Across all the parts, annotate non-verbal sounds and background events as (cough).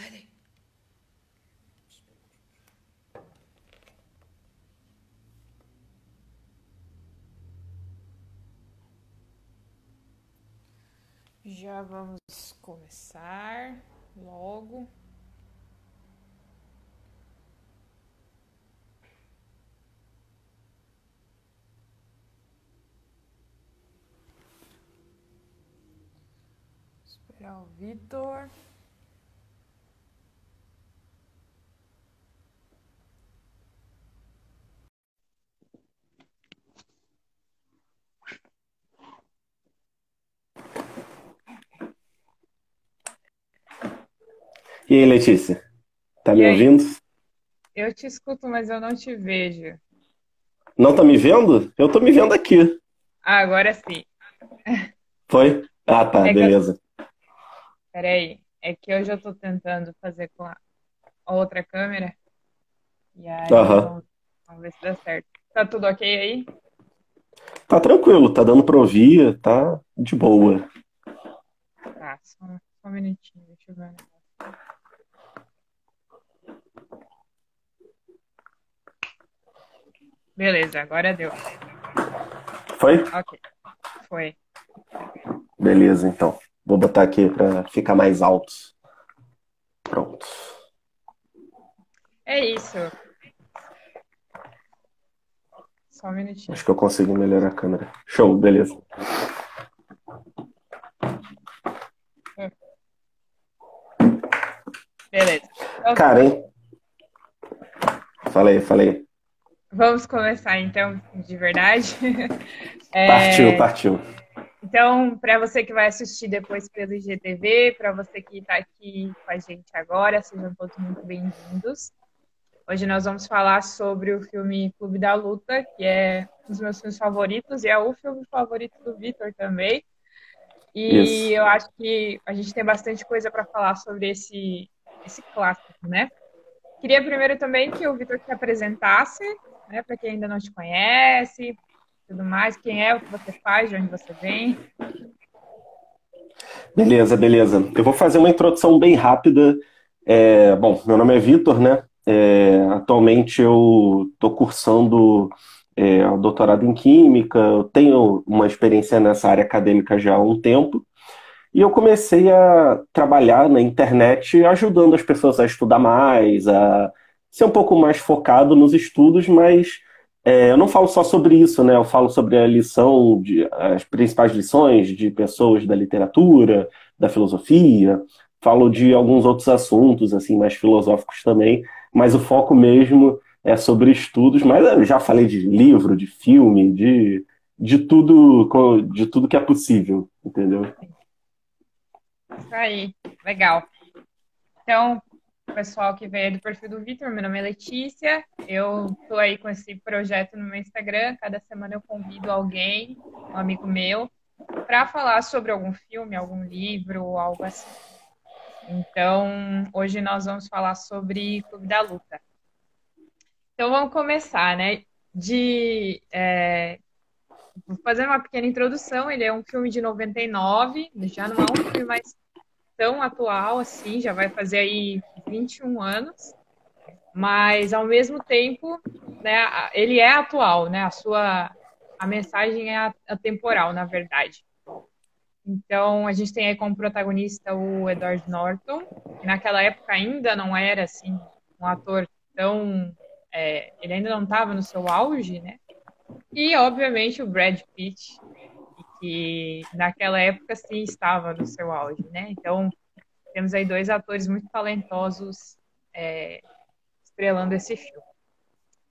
Daí. Já vamos começar logo. Esperar o Vitor. E aí, Letícia? Tá E me aí? ouvindo? Eu te escuto, mas eu não te vejo. Não tá me vendo? Eu tô me vendo aqui. Ah, agora sim. Foi? Ah, tá, É que eu... beleza. Peraí. É que hoje eu tô tentando fazer com a outra câmera. E aí, Aham. vamos, vamos ver se dá certo. Tá tudo ok aí? Tá tranquilo, tá dando pra ouvir, tá de boa. Tá, só, só um minutinho, deixa eu ver. o negócio. Beleza, agora deu. Foi? Ok, foi. Beleza, então. Vou botar aqui pra ficar mais alto. Pronto. É isso. Só um minutinho. Acho que eu consegui melhorar a câmera. Show, beleza. Beleza. Então, Cara, hein? Falei, falei. Vamos começar então, de verdade. (laughs) É, Partiu, partiu. Então, para você que vai assistir depois pelo IGTV, para você que está aqui com a gente agora, sejam todos muito bem-vindos. Hoje nós vamos falar sobre o filme Clube da Luta, que é um dos meus filmes favoritos e é o filme favorito do Vitor também. E Isso. eu acho que a gente tem bastante coisa para falar sobre esse, esse clássico, né? Queria primeiro também que o Vitor se apresentasse, né, para quem ainda não te conhece, tudo mais, quem é, o que você faz, de onde você vem. Beleza, beleza. Eu vou fazer uma introdução bem rápida. É, bom, meu nome é Vitor, né? É, atualmente eu estou cursando é, o doutorado em Química, eu tenho uma experiência nessa área acadêmica já há um tempo, e eu comecei a trabalhar na internet ajudando as pessoas a estudar mais, a ser um pouco mais focado nos estudos, mas é, eu não falo só sobre isso, né? Eu falo sobre a lição, de, as principais lições de pessoas da literatura, da filosofia, falo de alguns outros assuntos, assim, mais filosóficos também, mas o foco mesmo é sobre estudos, mas eu já falei de livro, de filme, de, de tudo, de tudo que é possível, entendeu? Isso aí, legal. Então, pessoal que veio do perfil do Vitor, meu nome é Letícia, eu estou aí com esse projeto no meu Instagram, cada semana eu convido alguém, um amigo meu, para falar sobre algum filme, algum livro, algo assim. Então, hoje nós vamos falar sobre Clube da Luta. Então, vamos começar, né? De, é, vou fazer uma pequena introdução. Ele é um filme de 99, já não é um filme mais tão atual assim, já vai fazer aí 21 anos, mas ao mesmo tempo, né, ele é atual, né? A sua a mensagem é atemporal, na verdade. Então, a gente tem aí como protagonista o Edward Norton, que naquela época ainda não era assim um ator tão é, ele ainda não estava no seu auge, né? E obviamente o Brad Pitt, que naquela época sim estava no seu auge, né? Então temos aí dois atores muito talentosos é, estrelando esse filme.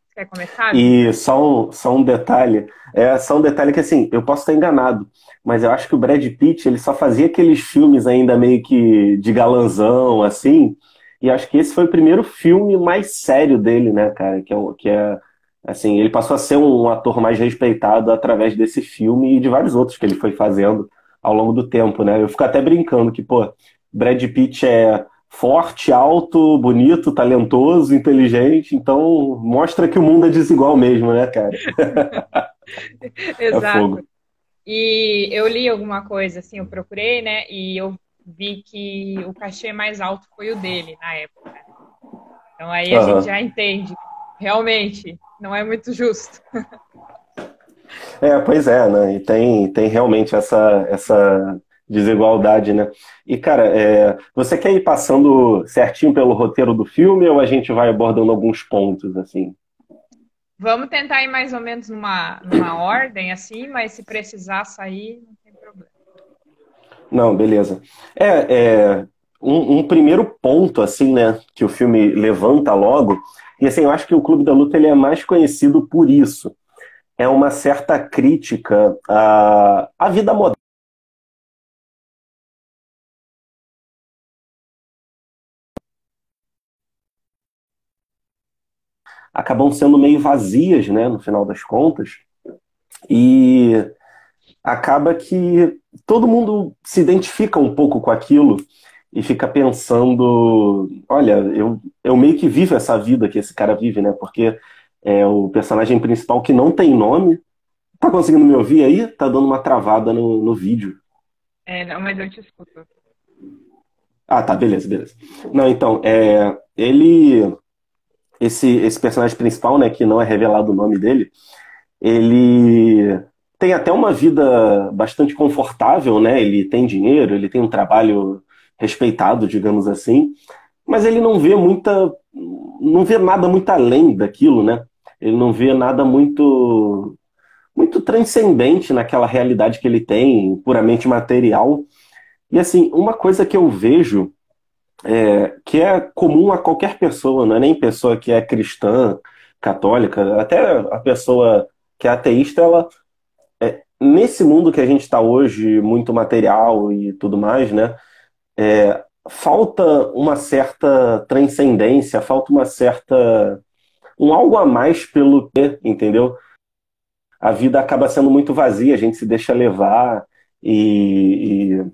Você quer começar? E só um, só um detalhe, é só um detalhe que assim, eu posso estar enganado, mas eu acho que o Brad Pitt, ele só fazia aqueles filmes ainda meio que de galanzão, assim, e acho que esse foi o primeiro filme mais sério dele, né, cara, que é, que é assim, ele passou a ser um ator mais respeitado através desse filme e de vários outros que ele foi fazendo ao longo do tempo, né? Eu fico até brincando que, pô, Brad Pitt é forte, alto, bonito, talentoso, inteligente, então mostra que o mundo é desigual mesmo, né, cara? (laughs) É Exato. fogo. E eu li alguma coisa, assim, eu procurei, né? E eu vi que o cachê mais alto foi o dele na época. Então aí a uhum. gente já entende. Realmente, não é muito justo. (laughs) É, pois é, né? E tem, tem realmente essa, essa desigualdade, né? E, cara, é, você quer ir passando certinho pelo roteiro do filme ou a gente vai abordando alguns pontos, assim? Vamos tentar ir mais ou menos numa, numa ordem, assim, mas se precisar sair, não tem problema. Não, beleza. É, é um, um, primeiro ponto, assim, né, que o filme levanta logo, e assim, eu acho que o Clube da Luta ele é mais conhecido por isso. É uma certa crítica à, à vida moderna acabam sendo meio vazias, né, no final das contas. E acaba que todo mundo se identifica um pouco com aquilo e fica pensando, olha, eu, eu meio que vivo essa vida que esse cara vive, né? Porque é o personagem principal que não tem nome. Tá conseguindo me ouvir aí? Tá dando uma travada no, no vídeo. É, não, mas eu te escuto. Ah, tá, beleza, beleza. Não, então, é, ele esse, esse personagem principal, né, que não é revelado o nome dele, ele tem até uma vida bastante confortável, né? Ele tem dinheiro, ele tem um trabalho respeitado, digamos assim, mas ele não vê muita, não vê nada muito além daquilo, né? Ele não vê nada muito, muito transcendente naquela realidade que ele tem, puramente material. E assim, uma coisa que eu vejo é, que é comum a qualquer pessoa, não é nem pessoa que é cristã, católica, até a pessoa que é ateísta, ela é, nesse mundo que a gente está hoje, muito material e tudo mais, né? É, falta uma certa transcendência, falta uma certa um algo a mais pelo que, entendeu? A vida acaba sendo muito vazia, a gente se deixa levar e, e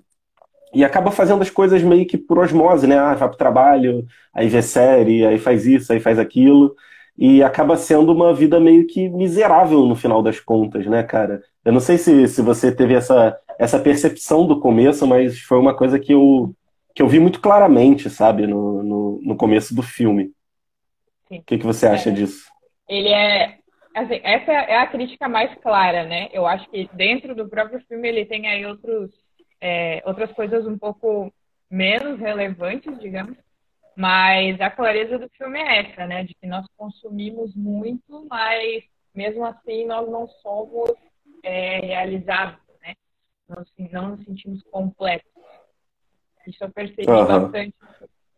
e acaba fazendo as coisas meio que por osmose, né? Ah, vai pro trabalho, aí vê série, aí faz isso, aí faz aquilo. E acaba sendo uma vida meio que miserável no final das contas, né, cara? Eu não sei se, se você teve essa, essa percepção do começo, mas foi uma coisa que eu, que eu vi muito claramente, sabe, no, no, no começo do filme. O que, que você acha é, disso? Ele é. Assim, essa é a crítica mais clara, né? Eu acho que dentro do próprio filme ele tem aí outros é, outras coisas um pouco menos relevantes, digamos, mas a clareza do filme é essa, né? De que nós consumimos muito, mas mesmo assim nós não somos é, realizados, Nós não nos sentimos completos. Isso eu percebi uhum. bastante.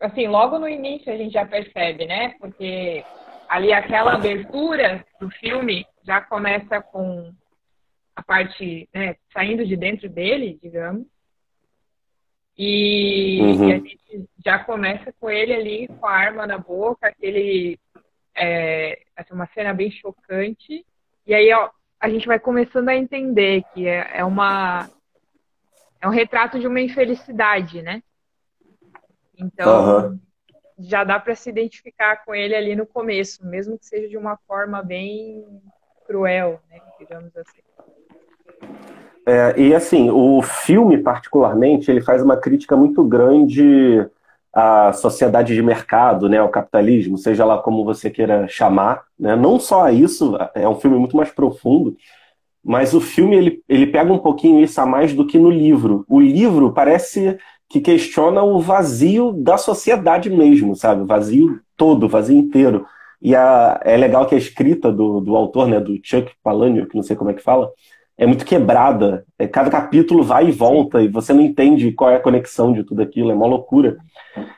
Assim, logo no início a gente já percebe, né? Porque ali aquela abertura do filme já começa com a parte né, saindo de dentro dele, digamos. E, uhum. e, a gente já começa com ele ali com a arma na boca, aquele é, assim, uma cena bem chocante. E aí ó, a gente vai começando a entender que é, é uma é um retrato de uma infelicidade, né? Então uhum. já dá para se identificar com ele ali no começo, mesmo que seja de uma forma bem cruel, né? Digamos assim. É, e assim, o filme, particularmente, ele faz uma crítica muito grande à sociedade de mercado, né, ao capitalismo, seja lá como você queira chamar. Né? Não só a isso, é um filme muito mais profundo, mas o filme ele, ele pega um pouquinho isso a mais do que no livro. O livro parece que questiona o vazio da sociedade mesmo, sabe? O vazio todo, o vazio inteiro. E a, é legal que a escrita do, do autor, né, do Chuck Palahniuk, que não sei como é que fala, é muito quebrada. É, cada capítulo vai e volta e você não entende qual é a conexão de tudo aquilo, é uma loucura.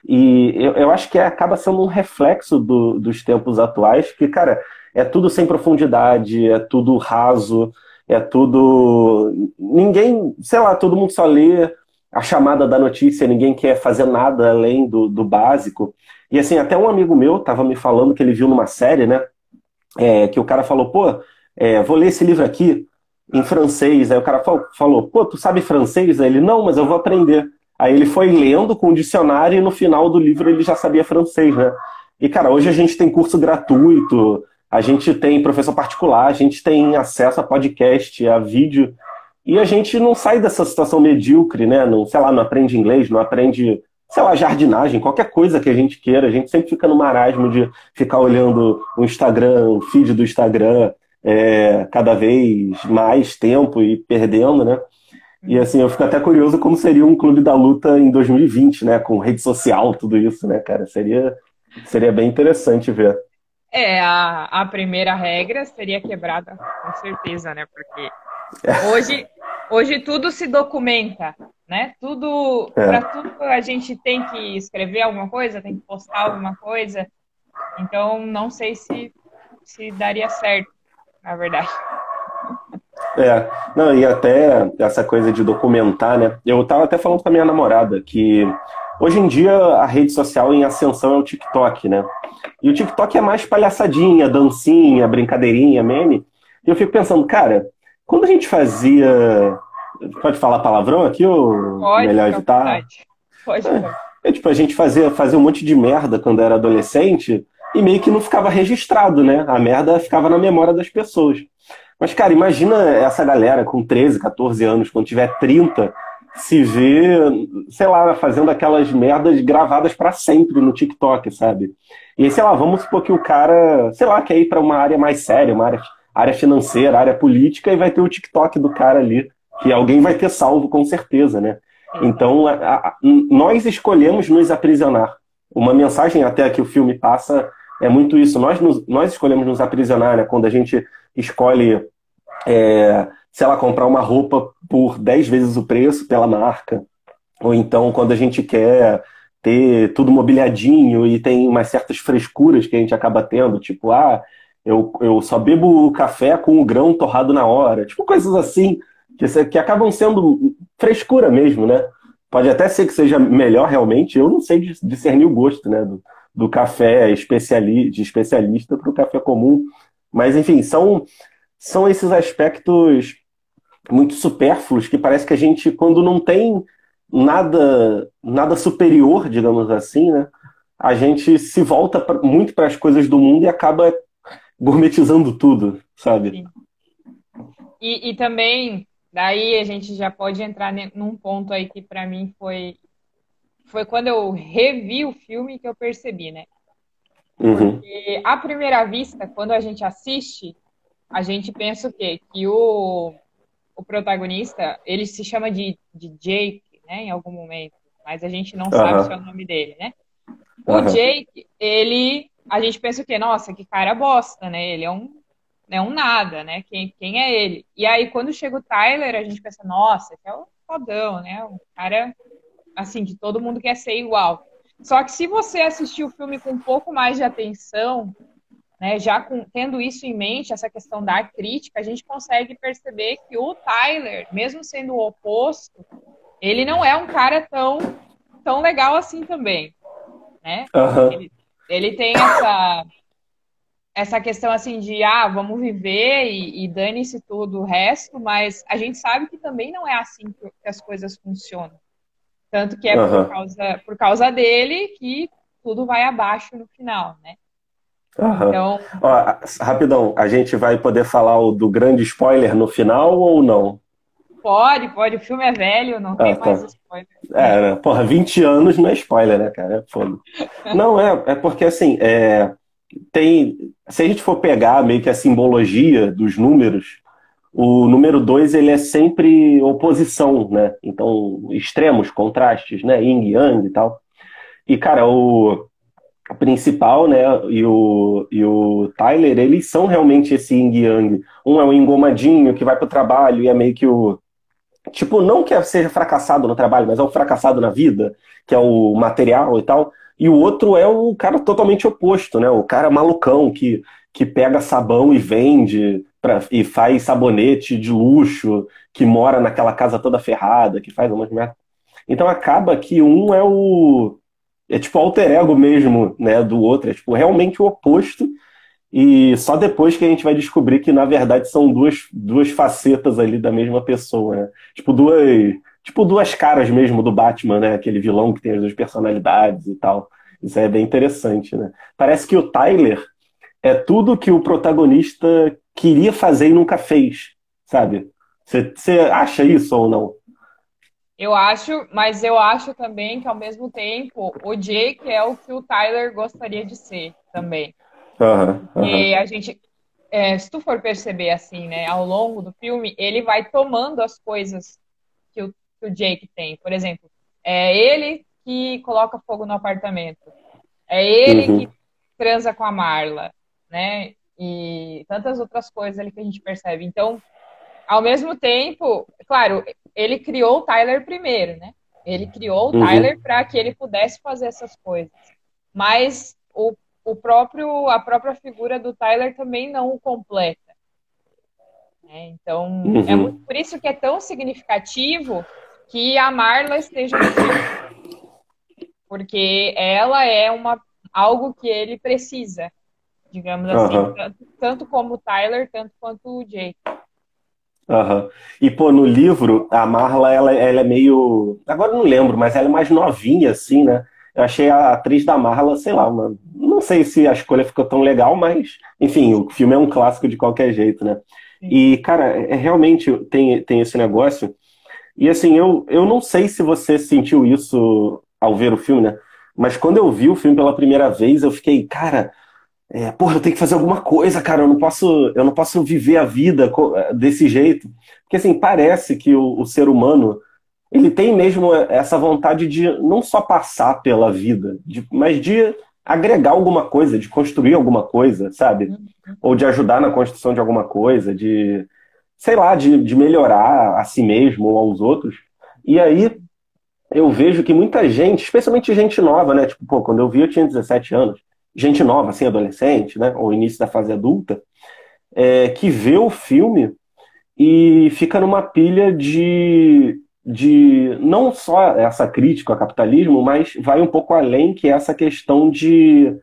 E eu, eu acho que é, acaba sendo um reflexo do, dos tempos atuais, que, cara, é tudo sem profundidade, é tudo raso, é tudo. Ninguém, sei lá, todo mundo só lê a chamada da notícia, ninguém quer fazer nada além do, do básico. E assim, até um amigo meu estava me falando que ele viu numa série, né? É, que o cara falou, pô, é, vou ler esse livro aqui, em francês. Aí o cara falou, pô, tu sabe francês? Aí ele, não, mas eu vou aprender. Aí ele foi lendo com o dicionário e no final do livro ele já sabia francês, né? E, cara, hoje a gente tem curso gratuito, a gente tem professor particular, a gente tem acesso a podcast, a vídeo. E a gente não sai dessa situação medíocre, né? Não, sei lá, não aprende inglês, não aprende, sei lá, jardinagem, qualquer coisa que a gente queira. A gente sempre fica no marasmo de ficar olhando o Instagram, o feed do Instagram, é, cada vez mais tempo e perdendo, né? E assim, eu fico até curioso como seria um clube da luta em 2020, né? Com rede social, tudo isso, né, cara? Seria, seria bem interessante ver. É, a, a primeira regra seria quebrada, com certeza, né? Porque (laughs) hoje, hoje tudo se documenta, né? Tudo, é. para tudo a gente tem que escrever alguma coisa, tem que postar alguma coisa. Então, não sei se, se daria certo, na verdade. É, não, e até essa coisa de documentar, né? Eu tava até falando com a minha namorada que hoje em dia a rede social em ascensão é o TikTok, né? E o TikTok é mais palhaçadinha, dancinha, brincadeirinha, meme. E eu fico pensando, cara, quando a gente fazia. Pode falar palavrão aqui ou pode, melhor evitar? Pode, pode. É, tipo, a gente fazia, fazia um monte de merda quando era adolescente e meio que não ficava registrado, né? A merda ficava na memória das pessoas. Mas, cara, imagina essa galera com 13, 14 anos, quando tiver 30, se vê, sei lá, fazendo aquelas merdas gravadas para sempre no TikTok, sabe? E aí, sei lá, vamos supor que o cara, sei lá, quer ir para uma área mais séria, uma área, área financeira, área política, e vai ter o TikTok do cara ali, que alguém vai ter salvo com certeza, né? Então, a, a, nós escolhemos nos aprisionar. Uma mensagem até que o filme passa é muito isso. Nós, nos, nós escolhemos nos aprisionar, né? Quando a gente escolhe, é, sei lá, comprar uma roupa por 10 vezes o preço pela marca. Ou então quando a gente quer ter tudo mobiliadinho e tem umas certas frescuras que a gente acaba tendo, tipo, ah, eu, eu só bebo café com o grão torrado na hora. Tipo, coisas assim, que, que acabam sendo frescura mesmo, né? Pode até ser que seja melhor realmente, eu não sei discernir o gosto, né? Do, do café especiali de especialista para o café comum. Mas, enfim, são, são esses aspectos muito supérfluos que parece que a gente, quando não tem nada, nada superior, digamos assim, né, a gente se volta pra, muito para as coisas do mundo e acaba gourmetizando tudo, sabe? E, e também, daí a gente já pode entrar num ponto aí que para mim foi foi quando eu revi o filme que eu percebi, né? Uhum. Porque à primeira vista, quando a gente assiste, a gente pensa o quê? Que o, o protagonista, ele se chama de, de Jake, né? Em algum momento. Mas a gente não sabe se é o nome dele, né? O. Jake, ele... A gente pensa o quê? Nossa, que cara bosta, né? Ele é um, é um nada, né? Quem, quem é ele? E aí, quando chega o Tyler, a gente pensa, nossa, esse é o fodão, né? Um cara assim, que todo mundo quer ser igual. Só que se você assistir o filme com um pouco mais de atenção, né, já com, tendo isso em mente, essa questão da crítica, a gente consegue perceber que o Tyler, mesmo sendo o oposto, ele não é um cara tão, tão legal assim também, né? Uhum. Ele, ele, tem essa essa questão assim de ah, vamos viver e, e dane-se tudo o resto, mas a gente sabe que também não é assim que as coisas funcionam. Tanto que é uhum. por, causa, por causa dele que tudo vai abaixo no final, né? Uhum. Então... Ó, rapidão, a gente vai poder falar do grande spoiler no final ou não? Pode, pode. O filme é velho, não ah, tem tá. mais spoiler. É, né? porra, 20 anos não é spoiler, né, cara? É (laughs) não, é, é porque assim, é, tem. Se a gente for pegar meio que a simbologia dos números, o número dois ele é sempre oposição, né? Então, extremos, contrastes, né? Yin Yang e tal. E, cara, o principal, né, e o, e o Tyler, eles são realmente esse Yin Yang. Um é o engomadinho que vai pro trabalho e é meio que o. Tipo, não que seja fracassado no trabalho, mas é o fracassado na vida, que é o material e tal. E o outro é o cara totalmente oposto, né? O cara malucão que, que pega sabão e vende pra, e faz sabonete de luxo, que mora naquela casa toda ferrada, que faz umas merda. Então acaba que um é o. É tipo alter ego mesmo, né, do outro. É tipo realmente o oposto. E só depois que a gente vai descobrir que, na verdade, são duas, duas facetas ali da mesma pessoa, né? Tipo duas, tipo duas caras mesmo do Batman, né? Aquele vilão que tem as duas personalidades e tal. Isso é bem interessante, né? Parece que o Tyler é tudo que o protagonista queria fazer e nunca fez, sabe? Você acha isso ou não? Eu acho, mas eu acho também que ao mesmo tempo o Jake é o que o Tyler gostaria de ser também. Uhum, uhum. E a gente, é, se tu for perceber assim, né, ao longo do filme, ele vai tomando as coisas que o, que o Jake tem. Por exemplo, é ele que coloca fogo no apartamento. É ele uhum. que transa com a Marla, né? E tantas outras coisas ali que a gente percebe. Então, ao mesmo tempo, claro, ele criou o Tyler primeiro, né? Ele criou o uhum. Tyler para que ele pudesse fazer essas coisas. Mas o o próprio, a própria figura do Tyler também não o completa. Né? Então, uhum. é muito, por isso que é tão significativo que a Marla esteja no filme. Porque ela é uma, algo que ele precisa, digamos assim, uhum. tanto, tanto, como o Tyler, tanto quanto o Jake. Uhum. E, pô, no livro, a Marla, ela, ela é meio. Agora não lembro, mas ela é mais novinha, assim, né? Eu achei a atriz da Marla, sei lá, uma... não sei se a escolha ficou tão legal, mas, enfim, o filme é um clássico de qualquer jeito, né? E, cara, é, realmente tem, tem esse negócio. E, assim, eu, eu não sei se você sentiu isso ao ver o filme, né? Mas quando eu vi o filme pela primeira vez, eu fiquei, cara, é, porra, eu tenho que fazer alguma coisa, cara. Eu não posso, eu não posso viver a vida desse jeito. Porque, assim, parece que o, o ser humano ele tem mesmo essa vontade de não só passar pela vida, de, mas de agregar alguma coisa, de construir alguma coisa, sabe? Uhum. Ou de ajudar na construção de alguma coisa, de, sei lá, de, de melhorar a si mesmo ou aos outros. E aí eu vejo que muita gente, especialmente gente nova, né? Tipo, pô, quando eu vi eu tinha 17 anos, gente nova, assim, adolescente, né? Ou início da fase adulta, é, que vê o filme e fica numa pilha de de não só essa crítica ao capitalismo, mas vai um pouco além, que é essa questão de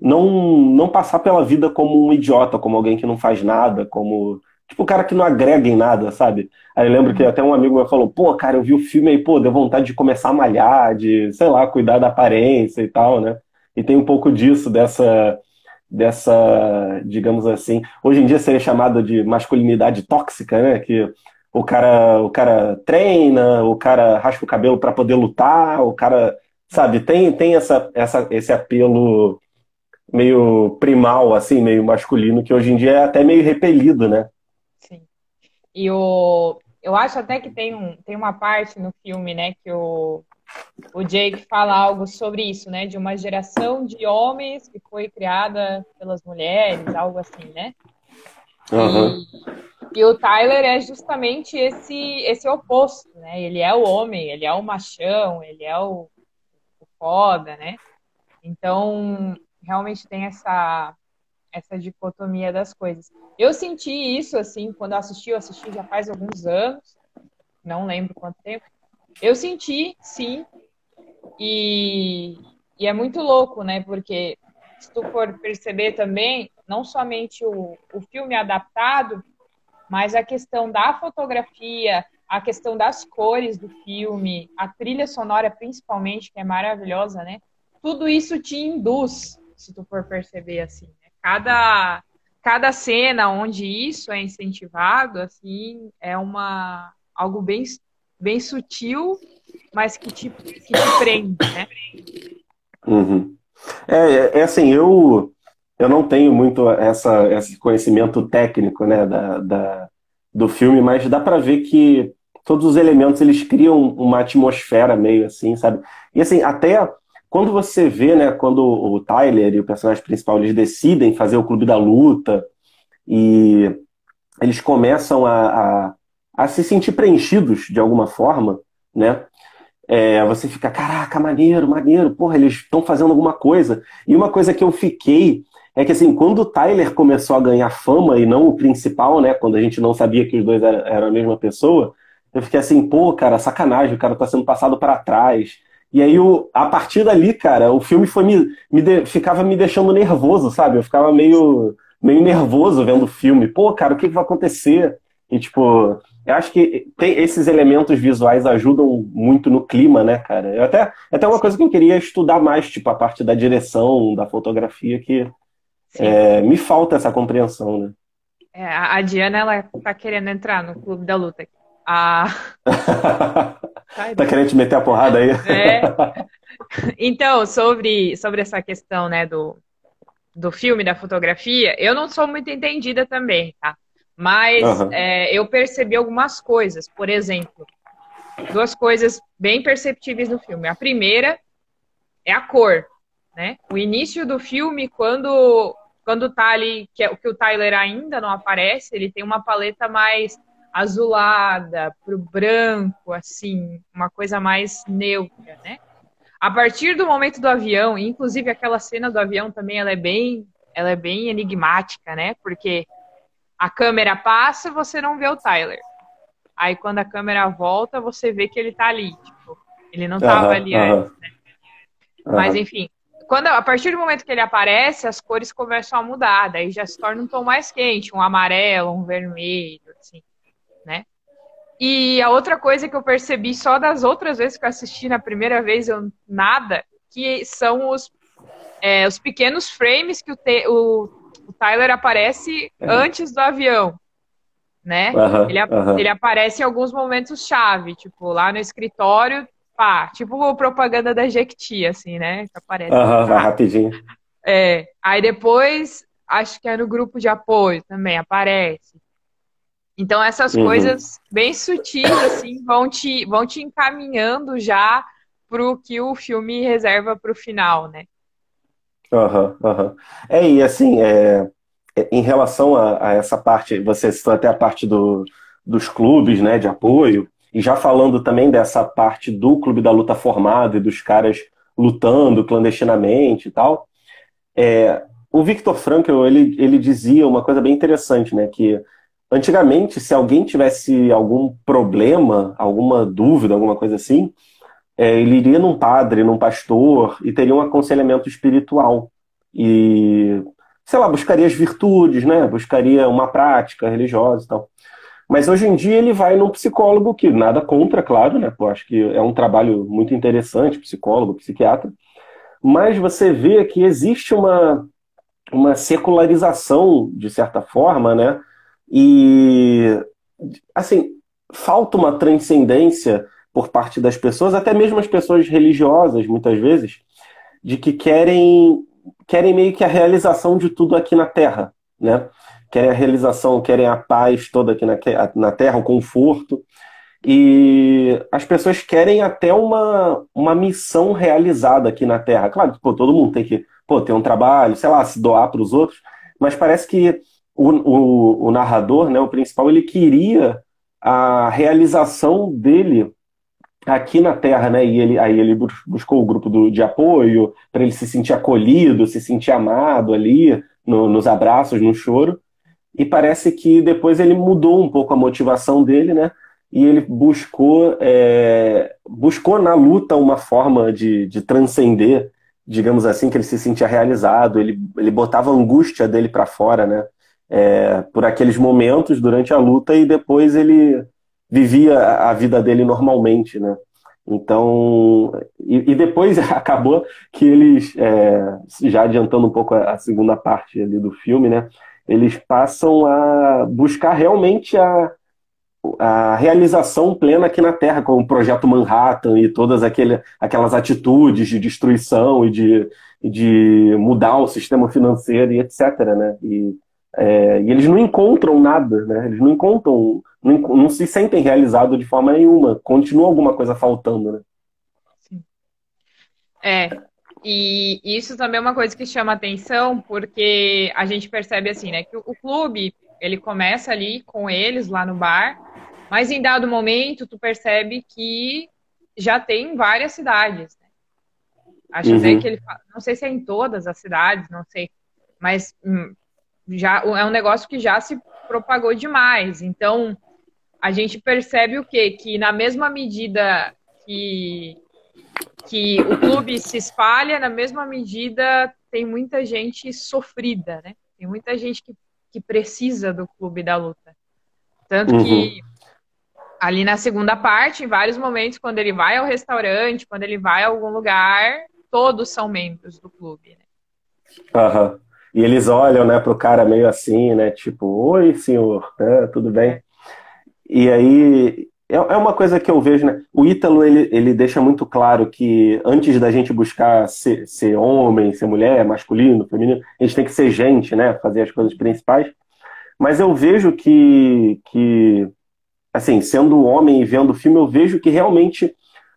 não, não passar pela vida como um idiota, como alguém que não faz nada, como. Tipo, o cara que não agrega em nada, sabe? Aí eu lembro que até um amigo meu falou, pô, cara, eu vi o filme aí, pô, deu vontade de começar a malhar, de, sei lá, cuidar da aparência e tal, né? E tem um pouco disso, dessa, dessa, digamos assim, hoje em dia seria chamado de masculinidade tóxica, né? Que o cara, o cara treina, o cara raspa o cabelo para poder lutar, o cara, sabe, tem, tem essa, essa, esse apelo meio primal, assim, meio masculino, que hoje em dia é até meio repelido, né? Sim. E o, eu acho até que tem, um, tem uma parte no filme, né, que o, o Jake fala algo sobre isso, né, de uma geração de homens que foi criada pelas mulheres, algo assim, né? Uhum. E, e o Tyler é justamente esse, esse oposto, né? Ele é o homem, ele é o machão, ele é o, o foda, né? Então, realmente tem essa, essa dicotomia das coisas. Eu senti isso, assim, quando eu assisti, eu assisti já faz alguns anos, não lembro quanto tempo. Eu senti, sim, e, e é muito louco, né? Porque se tu for perceber também, não somente o, o filme adaptado, mas a questão da fotografia, a questão das cores do filme, a trilha sonora principalmente, que é maravilhosa, né? Tudo isso te induz, se tu for perceber assim. Né? Cada, cada cena onde isso é incentivado, assim, é uma algo bem, bem sutil, mas que te, que te prende, né? Uhum. É, é, é assim, eu eu não tenho muito essa, esse conhecimento técnico né, da, da do filme, mas dá para ver que todos os elementos eles criam uma atmosfera meio assim, sabe? E assim, até quando você vê, né, quando o Tyler e o personagem principal eles decidem fazer o clube da luta e eles começam a, a, a se sentir preenchidos de alguma forma, né? É, você fica, caraca, maneiro, maneiro, porra, eles estão fazendo alguma coisa. E uma coisa que eu fiquei é que assim, quando o Tyler começou a ganhar fama e não o principal, né? Quando a gente não sabia que os dois eram, a mesma pessoa, eu fiquei assim, pô, cara, sacanagem, o cara tá sendo passado para trás. E aí, a partir dali, cara, o filme foi me, me de, ficava me deixando nervoso, sabe? Eu ficava meio, meio nervoso vendo o filme. Pô, cara, o que, que vai acontecer? E, tipo, eu acho que tem, esses elementos visuais ajudam muito no clima, né, cara? Eu até, até uma coisa que eu queria estudar mais, tipo, a parte da direção, da fotografia, que é, me falta essa compreensão, né? É, a Diana, ela tá querendo entrar no clube da luta. A... (laughs) tá querendo te meter a porrada aí? É. (laughs) Então, sobre, sobre essa questão, né, do, do filme, da fotografia, eu não sou muito entendida também, tá? Mas uhum. é, eu percebi algumas coisas. Por exemplo, duas coisas bem perceptíveis no filme. A primeira é a cor, né? O início do filme, quando quando tá ali, que, é, que o Tyler ainda não aparece, ele tem uma paleta mais azulada, pro branco, assim, uma coisa mais neutra, né? A partir do momento do avião, inclusive aquela cena do avião também, ela é bem, ela é bem enigmática, né? Porque a câmera passa, você não vê o Tyler. Aí quando a câmera volta, você vê que ele tá ali, tipo, ele não tava uhum, ali uhum. antes, né? Uhum. Mas enfim, quando a partir do momento que ele aparece, as cores começam a mudar, daí já se torna um tom mais quente, um amarelo, um vermelho, assim, né? E a outra coisa que eu percebi só das outras vezes que eu assisti na primeira vez, eu nada, que são os, é, os pequenos frames que o, te, o, o Tyler aparece é. antes do avião. Né? Uhum, ele, uhum. ele aparece em alguns momentos chave, tipo, lá no escritório, pá, tipo propaganda da Jequiti, assim, né? Que aparece. Uhum, vai rapidinho. É, aí depois, acho que é no grupo de apoio também, aparece. Então essas uhum. coisas bem sutis assim vão te vão te encaminhando já para o que o filme reserva para o final, né? Aham, uhum, aham. Uhum. É, e assim, é, é, em relação a, a, essa parte, você citou até a parte do, dos clubes, né, de apoio, e já falando também dessa parte do clube da luta formado e dos caras lutando clandestinamente e tal, é, o Victor Frankl, ele, ele dizia uma coisa bem interessante, né, que Antigamente, se alguém tivesse algum problema, alguma dúvida, alguma coisa assim, é, ele iria num padre, num pastor e teria um aconselhamento espiritual. E, sei lá, buscaria as virtudes, né? Buscaria uma prática religiosa e tal. Mas hoje em dia ele vai num psicólogo, que nada contra, claro, né? Pô, acho que é um trabalho muito interessante, psicólogo, psiquiatra. Mas você vê que existe uma, uma secularização, de certa forma, né? E, assim, falta uma transcendência por parte das pessoas, até mesmo as pessoas religiosas, muitas vezes, de que querem, querem meio que a realização de tudo aqui na Terra, né? Querem a realização, querem a paz toda aqui na, na Terra, o conforto. E as pessoas querem até uma, uma missão realizada aqui na Terra. Claro que pô, todo mundo tem que pô, ter um trabalho, sei lá, se doar para os outros, mas parece que o, o, o narrador, né, o principal, ele queria a realização dele aqui na Terra, né? E ele, aí ele buscou o grupo do, de apoio para ele se sentir acolhido, se sentir amado ali, no, nos abraços, no choro. E parece que depois ele mudou um pouco a motivação dele, né? E ele buscou, é, buscou na luta uma forma de, de transcender, digamos assim, que ele se sentia realizado. Ele, ele botava a angústia dele para fora, né? é, por aqueles momentos durante a luta e depois ele vivia a vida dele normalmente, né? Então, e, e depois (laughs) acabou que eles, é, já adiantando um pouco a, a, segunda parte ali do filme, né? Eles passam a buscar realmente a, a realização plena aqui na Terra, com o projeto Manhattan e todas aquele, aquelas atitudes de destruição e de, de mudar o sistema financeiro e etc. Né? E, é, e eles não encontram nada, né? Eles não encontram, não, não, se sentem realizados de forma nenhuma. Continua alguma coisa faltando, né? Sim. É, e isso também é uma coisa que chama atenção, porque a gente percebe assim, né, que o, clube, ele começa ali com eles lá no bar, mas em dado momento tu percebe que já tem várias cidades. Né? Acho uhum. que ele não sei se é em todas as cidades, não sei, mas hum, já é um negócio que já se propagou demais. Então, a gente percebe o quê? Que na mesma medida que, que o clube se espalha, na mesma medida tem muita gente sofrida, né? Tem muita gente que, que precisa do clube da luta. Tanto uhum. que ali na segunda parte, em vários momentos, quando ele vai ao restaurante, quando ele vai a algum lugar, todos são membros do clube. Né? Aham. Uhum. e eles olham, né, pro cara meio assim, né, tipo, oi, senhor, né, tudo bem? E aí, é, é uma coisa que eu vejo, né, o Ítalo, ele, ele deixa muito claro que antes da gente buscar ser, ser homem, ser mulher, masculino, feminino, a gente tem que ser gente, né, fazer as coisas principais, mas eu vejo que, que assim, sendo homem e vendo o filme, eu vejo que realmente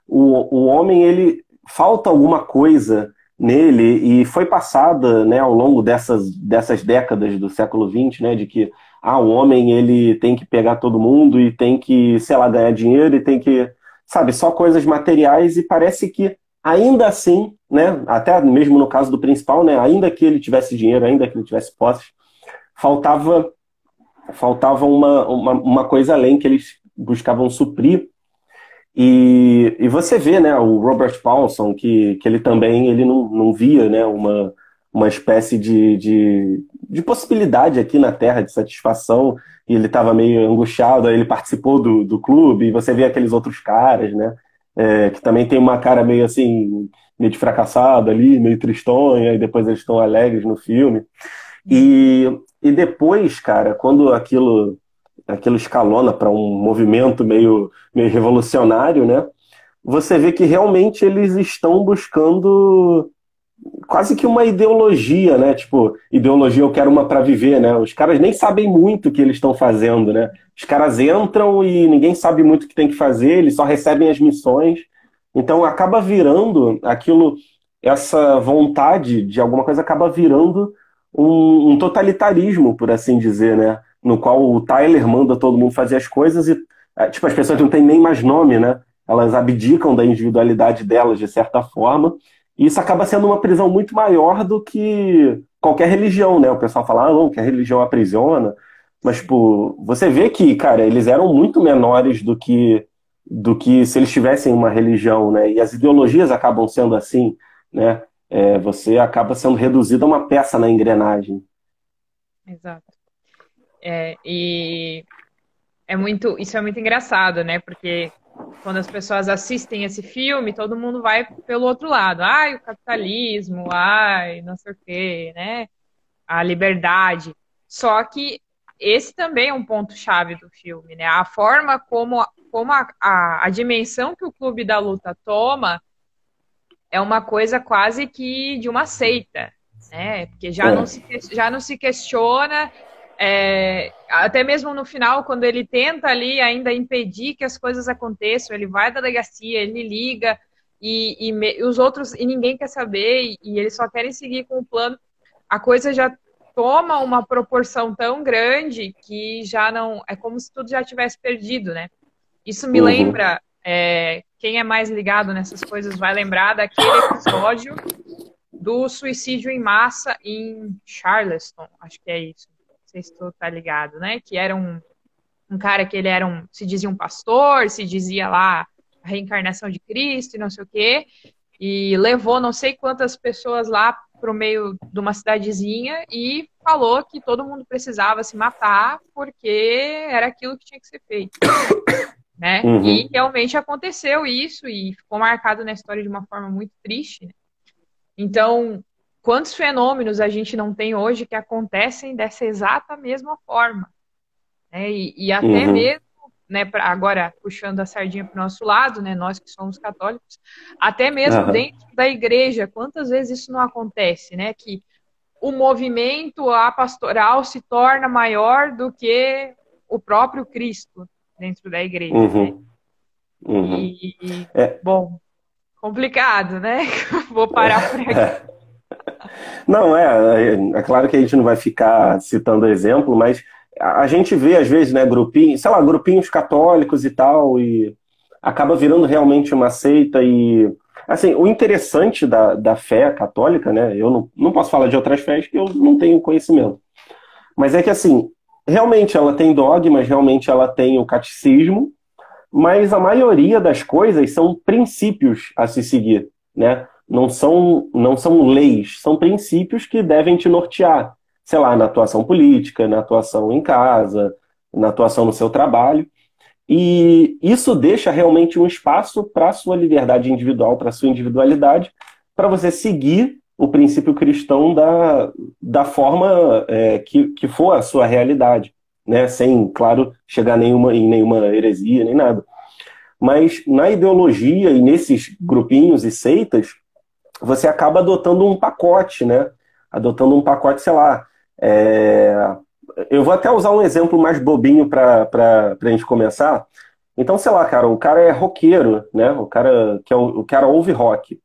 o, o homem, ele falta alguma coisa nele. E foi passada, né, ao longo dessas, dessas décadas do século XX, né, de que ah, o homem ele tem que pegar todo mundo e tem que, sei lá, ganhar dinheiro e tem que, sabe, só coisas materiais e parece que ainda assim, né, até mesmo no caso do principal, né, ainda que ele tivesse dinheiro, ainda que ele tivesse posses, faltava faltava uma, uma, uma coisa além que eles buscavam suprir. E, e você vê, né, o Robert Paulson, que, que ele também ele não, não via né, uma, uma espécie de, de, de possibilidade aqui na Terra de satisfação, e ele estava meio angustiado, aí ele participou do, do clube, e você vê aqueles outros caras, né, é, que também tem uma cara meio assim, meio de fracassado ali, meio tristonha, e depois eles estão alegres no filme. E, e depois, cara, quando aquilo aquilo escalona para um movimento meio, meio revolucionário, né? Você vê que realmente eles estão buscando quase que uma ideologia, né? Tipo, ideologia eu quero uma para viver, né? Os caras nem sabem muito o que eles estão fazendo, né? Os caras entram e ninguém sabe muito o que tem que fazer, eles só recebem as missões. Então acaba virando aquilo, essa vontade de alguma coisa acaba virando um, um totalitarismo, por assim dizer, né? no qual o Tyler manda todo mundo fazer as coisas e, é, tipo, as pessoas não têm nem mais nome, né? Elas abdicam da individualidade delas de certa forma, e isso acaba sendo uma prisão muito maior do que qualquer religião, né? O pessoal fala, ah, não, que a religião aprisiona, mas, tipo, você vê que, cara, eles eram muito menores do que do que se eles tivessem uma religião, né? E as ideologias acabam sendo assim, né? É, você acaba sendo reduzido a uma peça na engrenagem. Exato. É, e é muito, isso é muito engraçado, né? Porque quando as pessoas assistem esse filme, todo mundo vai pelo outro lado. Ai, o capitalismo, ai, não sei o quê, né? A liberdade. Só que esse também é um ponto-chave do filme, né? A forma como, como a, a, a, dimensão que o Clube da Luta toma é uma coisa quase que de uma seita, né? Porque já, é. não, se, já não se questiona é, até mesmo no final, quando ele tenta ali ainda impedir que as coisas aconteçam, ele vai da delegacia, ele liga e, e, e os outros e ninguém quer saber e, e, eles só querem seguir com o plano. A coisa já toma uma proporção tão grande que já não é como se tudo já tivesse perdido, né? Isso me uhum. lembra é, quem é mais ligado nessas coisas vai lembrar daquele episódio do suicídio em massa em Charleston, acho que é isso sei se tu tá ligado, né? Que era um, um cara que ele era um, se dizia um pastor, se dizia lá a reencarnação de Cristo e não sei o quê, e levou não sei quantas pessoas lá para o meio de uma cidadezinha e falou que todo mundo precisava se matar porque era aquilo que tinha que ser feito. (coughs) Né? Uhum. E realmente aconteceu isso e ficou marcado na história de uma forma muito triste. Né? Então, Quantos fenômenos a gente não tem hoje que acontecem dessa exata mesma forma? Né? E, e, até uhum. mesmo, né, pra, agora puxando a sardinha para o nosso lado, né, nós que somos católicos, até mesmo uhum. dentro da igreja, quantas vezes isso não acontece, né? Que o movimento a pastoral se torna maior do que o próprio Cristo dentro da igreja. Uhum. Né? Uhum. E, e é. bom, complicado, né? (laughs) Vou parar por (laughs) aqui. Não, é, é, é claro que a gente não vai ficar citando exemplo, mas a gente vê às vezes, né, grupinhos, sei lá, grupinhos católicos e tal, e acaba virando realmente uma seita e assim, o interessante da, da fé católica, né, eu não, não posso falar de outras fés que eu não tenho conhecimento, mas é que assim, realmente ela tem dogmas, realmente ela tem o catecismo, mas a maioria das coisas são princípios a se seguir, né? Não são, não são leis, são princípios que devem te nortear, sei lá, na atuação política, na atuação em casa, na atuação no seu trabalho. E isso deixa realmente um espaço para a sua liberdade individual, para a sua individualidade, para você seguir o princípio cristão da, da forma é, que, que for a sua realidade, né? Sem, claro, chegar nenhuma, em nenhuma heresia nem nada. Mas na ideologia e nesses grupinhos e seitas, você acaba adotando um pacote, né? Adotando um pacote, sei lá. É... Eu vou até usar um exemplo mais bobinho para a gente começar. Então, sei lá, cara, o cara é roqueiro, né? O cara que é o, o cara ouve rock.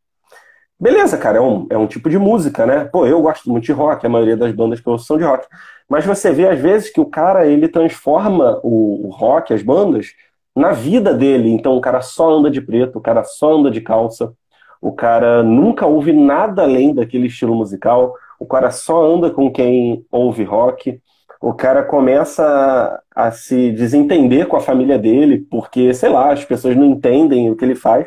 Beleza, cara, é um, é um tipo de música, né? Pô, eu gosto muito de rock, a maioria das bandas que eu ouço são de rock. Mas você vê, às vezes, que o cara, ele transforma o, o rock, as bandas, na vida dele. Então, o cara só anda de preto, o cara só anda de calça, o cara nunca ouve nada além daquele estilo musical, o cara só anda com quem ouve rock, o cara começa a, a se desentender com a família dele, porque, sei lá, as pessoas não entendem o que ele faz.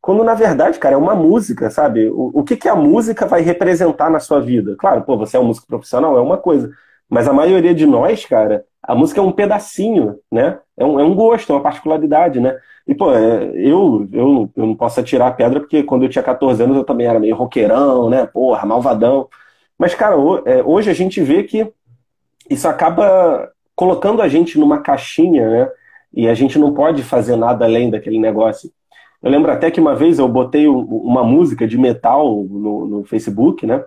Quando, na verdade, cara, é uma música, sabe? O, o que, que a música vai representar na sua vida? Claro, pô, você é um músico profissional, é uma coisa. Mas a maioria de nós, cara, a música é um pedacinho, né? É um, é um gosto, é uma particularidade, né? E, pô, é, eu, eu, eu não posso atirar a pedra porque quando eu tinha 14 anos eu também era meio roqueirão, né? Porra, malvadão. Mas, cara, é, hoje a gente vê que isso acaba colocando a gente numa caixinha, né? E a gente não pode fazer nada além daquele negócio. Eu lembro até que uma vez eu botei uma música de metal no, no Facebook, né?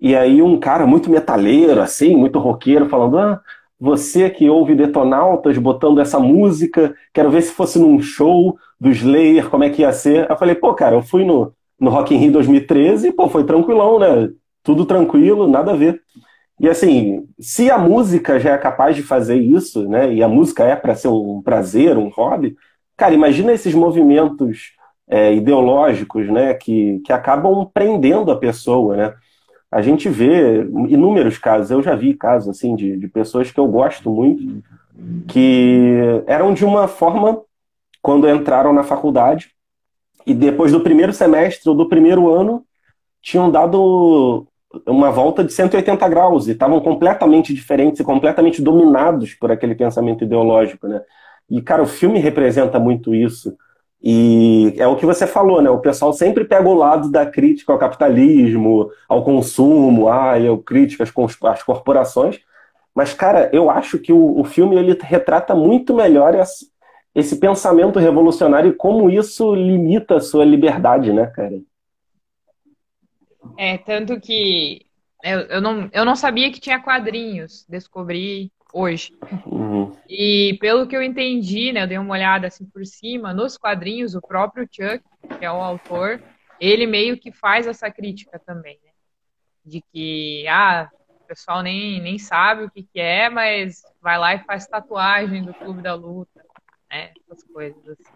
E aí um cara muito metaleiro, assim, muito roqueiro, falando: Ah, você que ouve Detonautas botando essa música, quero ver se fosse num show do Slayer, como é que ia ser. Eu falei, pô, cara, eu fui no, no Rock in Rio 2013 e, pô, foi tranquilão, né? Tudo tranquilo, nada a ver. E assim, se a música já é capaz de fazer isso, né? E a música é para ser um prazer, um hobby, Cara, imagina esses movimentos é, ideológicos, né, que, que acabam prendendo a pessoa, né? A gente vê inúmeros casos, eu já vi casos assim de, de pessoas que eu gosto muito, que eram de uma forma quando entraram na faculdade e depois do primeiro semestre ou do primeiro ano tinham dado uma volta de 180 graus e estavam completamente diferentes e completamente dominados por aquele pensamento ideológico, né? E, cara, o filme representa muito isso. E é o que você falou, né? O pessoal sempre pega o lado da crítica ao capitalismo, ao consumo, ah, eu crítica às, às corporações. Mas, cara, eu acho que o, o filme ele retrata muito melhor esse, esse pensamento revolucionário e como isso limita a sua liberdade, né, cara? É, tanto que eu, eu, não, eu não sabia que tinha quadrinhos, descobri hoje. Uhum. E pelo que eu entendi, né, eu dei uma olhada assim por cima, nos quadrinhos, o próprio Chuck, que é o autor, ele meio que faz essa crítica também, né? De que, ah, o pessoal nem, nem sabe o que, que é, mas vai lá e faz tatuagem do Clube da Luta, né? Essas coisas assim.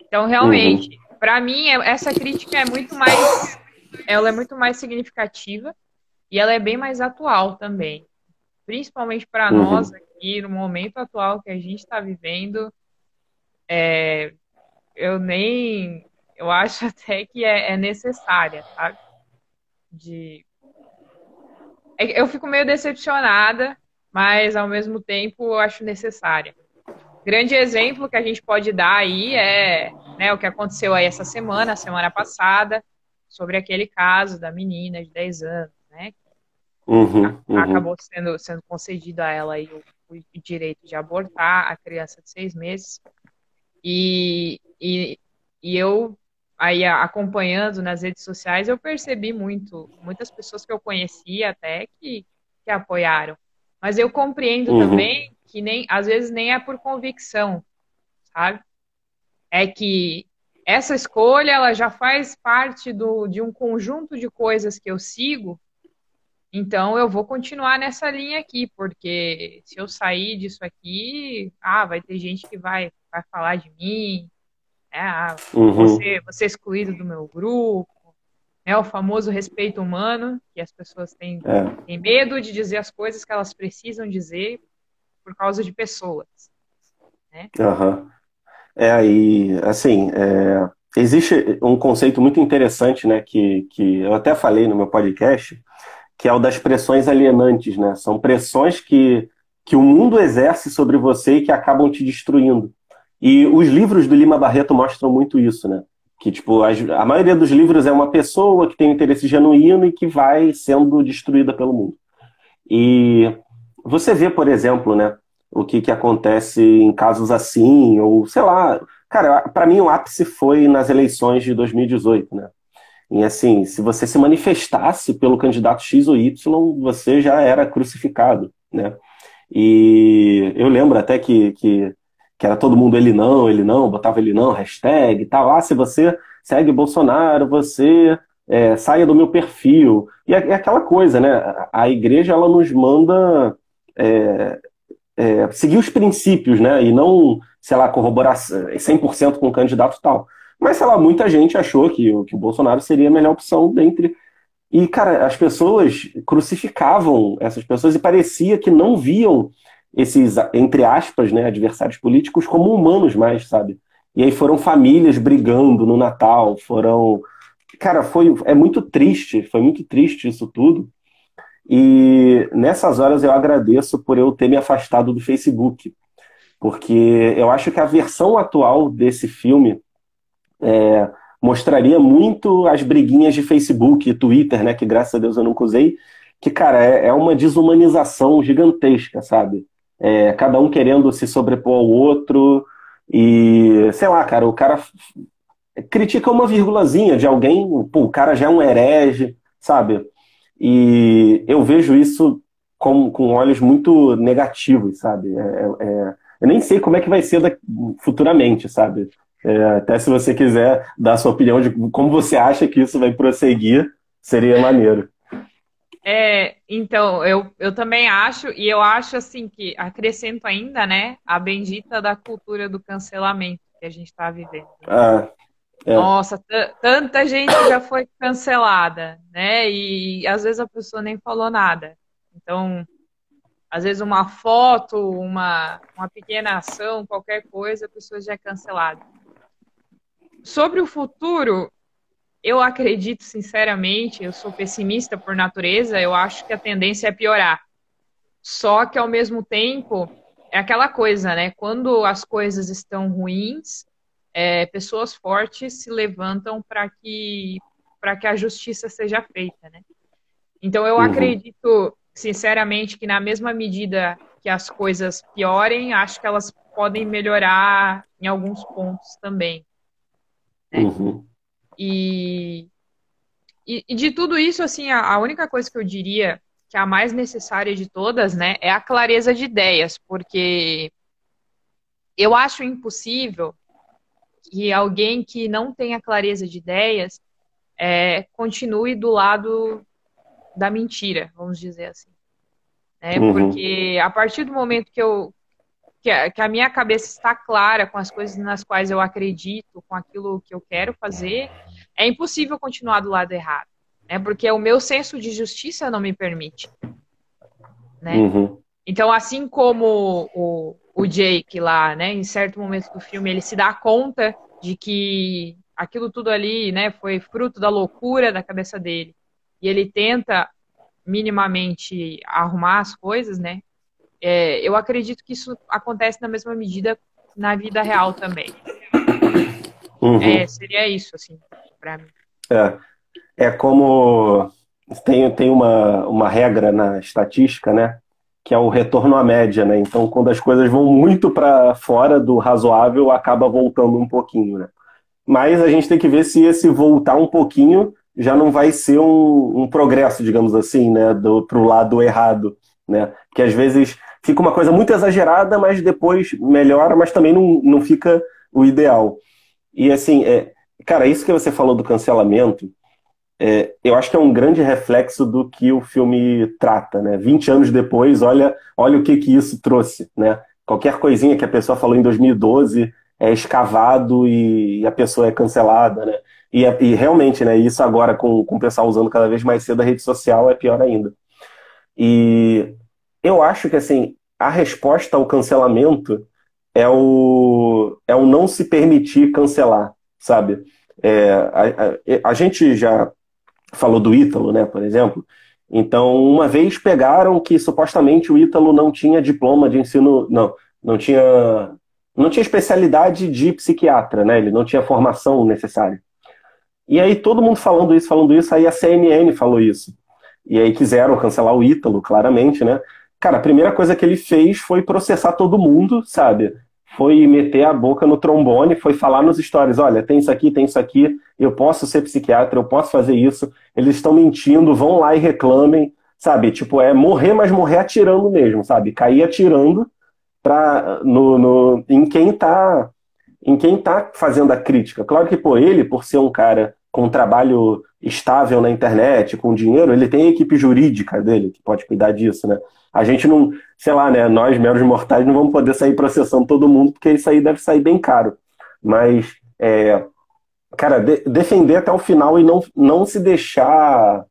Então, realmente, uhum. para mim, é, essa crítica é muito mais. Ela é muito mais significativa e ela é bem mais atual também principalmente para uhum. nós aqui, no momento atual que a gente está vivendo, é, eu nem. Eu acho (laughs) até que é, é necessária, sabe? De. É eu fico meio decepcionada, mas ao mesmo tempo eu acho necessária. Grande exemplo que a gente pode dar aí é né, o que aconteceu aí essa semana, semana passada, sobre aquele caso da menina de 10 anos, né? Uhum, uhum. Acabou sendo, sendo concedido a ela aí o, o, direito de abortar a criança de seis meses. E, e, e eu, aí acompanhando nas redes sociais, eu percebi muito, muitas pessoas que eu conhecia até que, que apoiaram. Mas eu compreendo uhum. também que nem, às vezes nem é por convicção, sabe? É que essa escolha ela já faz parte do, de um conjunto de coisas que eu sigo então eu vou continuar nessa linha aqui, porque se eu sair disso aqui, ah, vai ter gente que vai, vai falar de mim, né? ah, uhum. você, você é excluído do meu grupo, né? o famoso respeito humano, que as pessoas têm, é. têm medo de dizer as coisas que elas precisam dizer por causa de pessoas. Né? Uhum. É aí, assim, é, existe um conceito muito interessante, né, que, que eu até falei no meu podcast, que é o das pressões alienantes, né? São pressões que, que o mundo exerce sobre você e que acabam te destruindo. E os livros do Lima Barreto mostram muito isso, né? Que, tipo, a, a maioria dos livros é uma pessoa que tem interesse genuíno e que vai sendo destruída pelo mundo. E você vê, por exemplo, né, o que, que acontece em casos assim, ou sei lá. Cara, para mim o ápice foi nas eleições de 2018, né? E assim, se você se manifestasse pelo candidato X ou Y, você já era crucificado, né? E eu lembro até que, que, que era todo mundo ele não, ele não, botava ele não, hashtag e tal. Ah, se você segue Bolsonaro, você é, saia do meu perfil. E é, é, aquela coisa, né? A igreja ela nos manda é, é, seguir os princípios, né? E não, sei lá, corroborar 100% com o candidato tal. Mas, sei lá, muita gente achou que, que o Bolsonaro seria a melhor opção dentre. E, cara, as pessoas crucificavam essas pessoas e parecia que não viam esses, entre aspas, né, adversários políticos como humanos mais, sabe? E aí foram famílias brigando no Natal, foram. Cara, foi, é muito triste, foi muito triste isso tudo. E nessas horas eu agradeço por eu ter me afastado do Facebook, porque eu acho que a versão atual desse filme é, mostraria muito as briguinhas de Facebook e Twitter, né? Que graças a Deus eu nunca usei. Que, cara, é, é uma desumanização gigantesca, sabe? É, cada um querendo se sobrepor ao outro. E, sei lá, cara, o cara critica uma vírgulazinha de alguém, pô, o cara já é um herege, sabe? E eu vejo isso com, com olhos muito negativos, sabe? É, é eu nem sei como é que vai ser da, futuramente, sabe? É, até se você quiser dar sua opinião de como você acha que isso vai prosseguir, seria maneiro. É, então, eu, eu também acho, e eu acho assim que acrescento ainda, né, a bendita da cultura do cancelamento que a gente está vivendo. Ah, é. Nossa, tanta gente já foi cancelada, né? E às vezes a pessoa nem falou nada. Então, às vezes uma foto, uma, uma pequena ação, qualquer coisa, a pessoa já é cancelada. Sobre o futuro, eu acredito sinceramente, eu sou pessimista por natureza, eu acho que a tendência é piorar. Só que ao mesmo tempo, é aquela coisa, né? Quando as coisas estão ruins, é, pessoas fortes se levantam para que para que a justiça seja feita, né? Então eu uhum. acredito sinceramente que na mesma medida que as coisas piorem, acho que elas podem melhorar em alguns pontos também. Né? Uhum. E, e, e, de tudo isso, assim, a, a, única coisa que eu diria que é a mais necessária de todas, né, é a clareza de ideias, porque eu acho impossível que alguém que não tenha clareza de ideias é, continue do lado da mentira, vamos dizer assim. Né? Uhum. Porque a partir do momento que eu, que a, que a minha cabeça está clara com as coisas nas quais eu acredito, com aquilo que eu quero fazer, é impossível continuar do lado errado, né? Porque o meu senso de justiça não me permite, né? Uhum. Então, assim como o, o Jake lá, né, em certo momento do filme, ele se dá conta de que aquilo tudo ali, né, foi fruto da loucura da cabeça dele. E ele tenta minimamente arrumar as coisas, né? É, eu acredito que isso acontece na mesma medida na vida real também. Uhum. É, seria isso, assim, para mim. É, é como tem, tem uma, uma regra na estatística, né? Que é o retorno à média, né? Então, quando as coisas vão muito para fora do razoável, acaba voltando um pouquinho, né? Mas a gente tem que ver se esse voltar um pouquinho já não vai ser um, um progresso, digamos assim, né? Do, pro lado errado, né? Que às vezes fica uma coisa muito exagerada, mas depois melhora, mas também não, não fica o ideal. E assim, é, cara, isso que você falou do cancelamento, é, eu acho que é um grande reflexo do que o filme trata, né? 20 anos depois, olha, olha o que, que isso trouxe, né? Qualquer coisinha que a pessoa falou em 2012 é escavado e, a pessoa é cancelada, né? E, é, e, realmente, né, isso agora com, com o pessoal usando cada vez mais cedo a rede social é pior ainda. E eu acho que assim, a resposta ao cancelamento é o, é o não se permitir cancelar, sabe? É, a, a, a, gente já falou do Ítalo, né, por exemplo. Então, uma vez pegaram que supostamente o Ítalo não tinha diploma de ensino, não, não tinha não tinha especialidade de psiquiatra, né? Ele não tinha formação necessária. E aí todo mundo falando isso, falando isso, aí a CNN falou isso. E aí quiseram cancelar o Ítalo, claramente, né? Cara, a primeira coisa que ele fez foi processar todo mundo, sabe? Foi meter a boca no trombone, foi falar nos stories, olha, tem isso aqui, tem isso aqui, eu posso ser psiquiatra, eu posso fazer isso, eles estão mentindo, vão lá e reclamem, sabe? Tipo, é morrer, mas morrer atirando mesmo, sabe? Cair atirando pra, no, no, em quem tá em quem tá fazendo a crítica. Claro que, pô, ele, por ser um cara com um trabalho estável na internet, com dinheiro, ele tem a equipe jurídica dele que pode cuidar disso, né? A gente não, sei lá, né? Nós, meros mortais, não vamos poder sair processando todo mundo, porque isso aí deve sair bem caro. Mas, é, cara, de, defender até o final e não, não se deixar.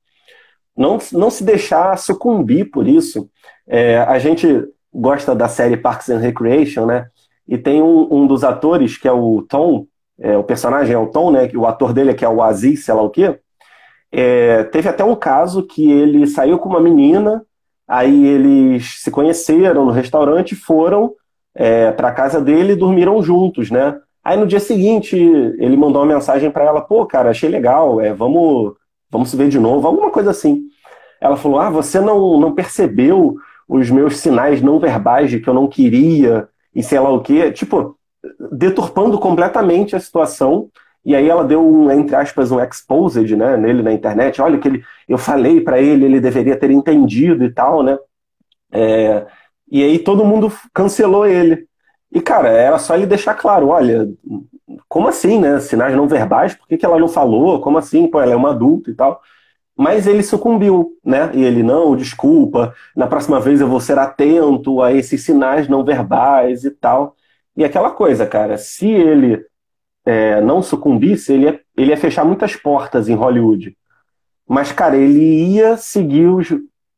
Não, não se deixar sucumbir por isso. É, a gente gosta da série Parks and Recreation, né? E tem um, um dos atores, que é o Tom, é, o personagem é o Tom, né? O ator dele é que é o Aziz, sei lá o quê. É, teve até um caso que ele saiu com uma menina, aí eles se conheceram no restaurante, foram é, para casa dele e dormiram juntos, né? Aí no dia seguinte ele mandou uma mensagem para ela, pô, cara, achei legal, é, vamos, vamos se ver de novo, alguma coisa assim. Ela falou, ah, você não, não percebeu os meus sinais não verbais de que eu não queria e sei lá o quê, tipo, deturpando completamente a situação. E aí ela deu um, entre aspas, um exposed, né, nele na internet. Olha que ele, eu falei para ele, ele deveria ter entendido e tal, né? É, e aí todo mundo cancelou ele. E cara, era só ele deixar claro, olha, como assim, né? Sinais não verbais, por que, que ela não falou? Como assim? Pô, ela é uma adulta e tal. Mas ele sucumbiu, né? E ele, não, desculpa, na próxima vez eu vou ser atento a esses sinais não verbais e tal. E aquela coisa, cara, se ele é, não sucumbisse, ele ia, ele ia fechar muitas portas em Hollywood. Mas, cara, ele ia seguir os.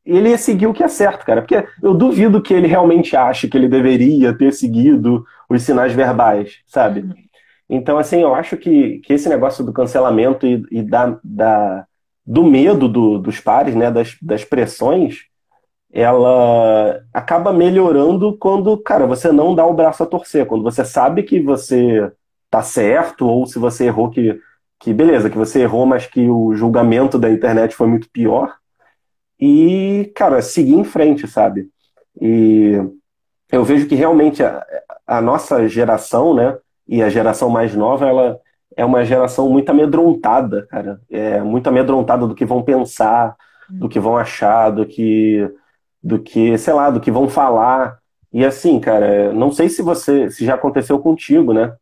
Ele ia seguir o que é certo, cara. Porque eu duvido que ele realmente ache que ele deveria ter seguido os sinais verbais, sabe? Uhum. Então, assim, eu acho que, que esse negócio do cancelamento e, e da, da do medo do, dos pares, né, das, das pressões, ela acaba melhorando quando, cara, você não dá o braço a torcer, quando você sabe que você tá certo, ou se você errou que, que beleza, que você errou, mas que o julgamento da internet foi muito pior. E, cara, seguir em frente, sabe? E eu vejo que realmente a, a nossa geração, né, e a geração mais nova, ela é uma geração muito amedrontada, cara. É muito amedrontada do que vão pensar, do que vão achar, do que, do que, sei lá, do que vão falar. E assim, cara, não sei se você, se já aconteceu contigo, né?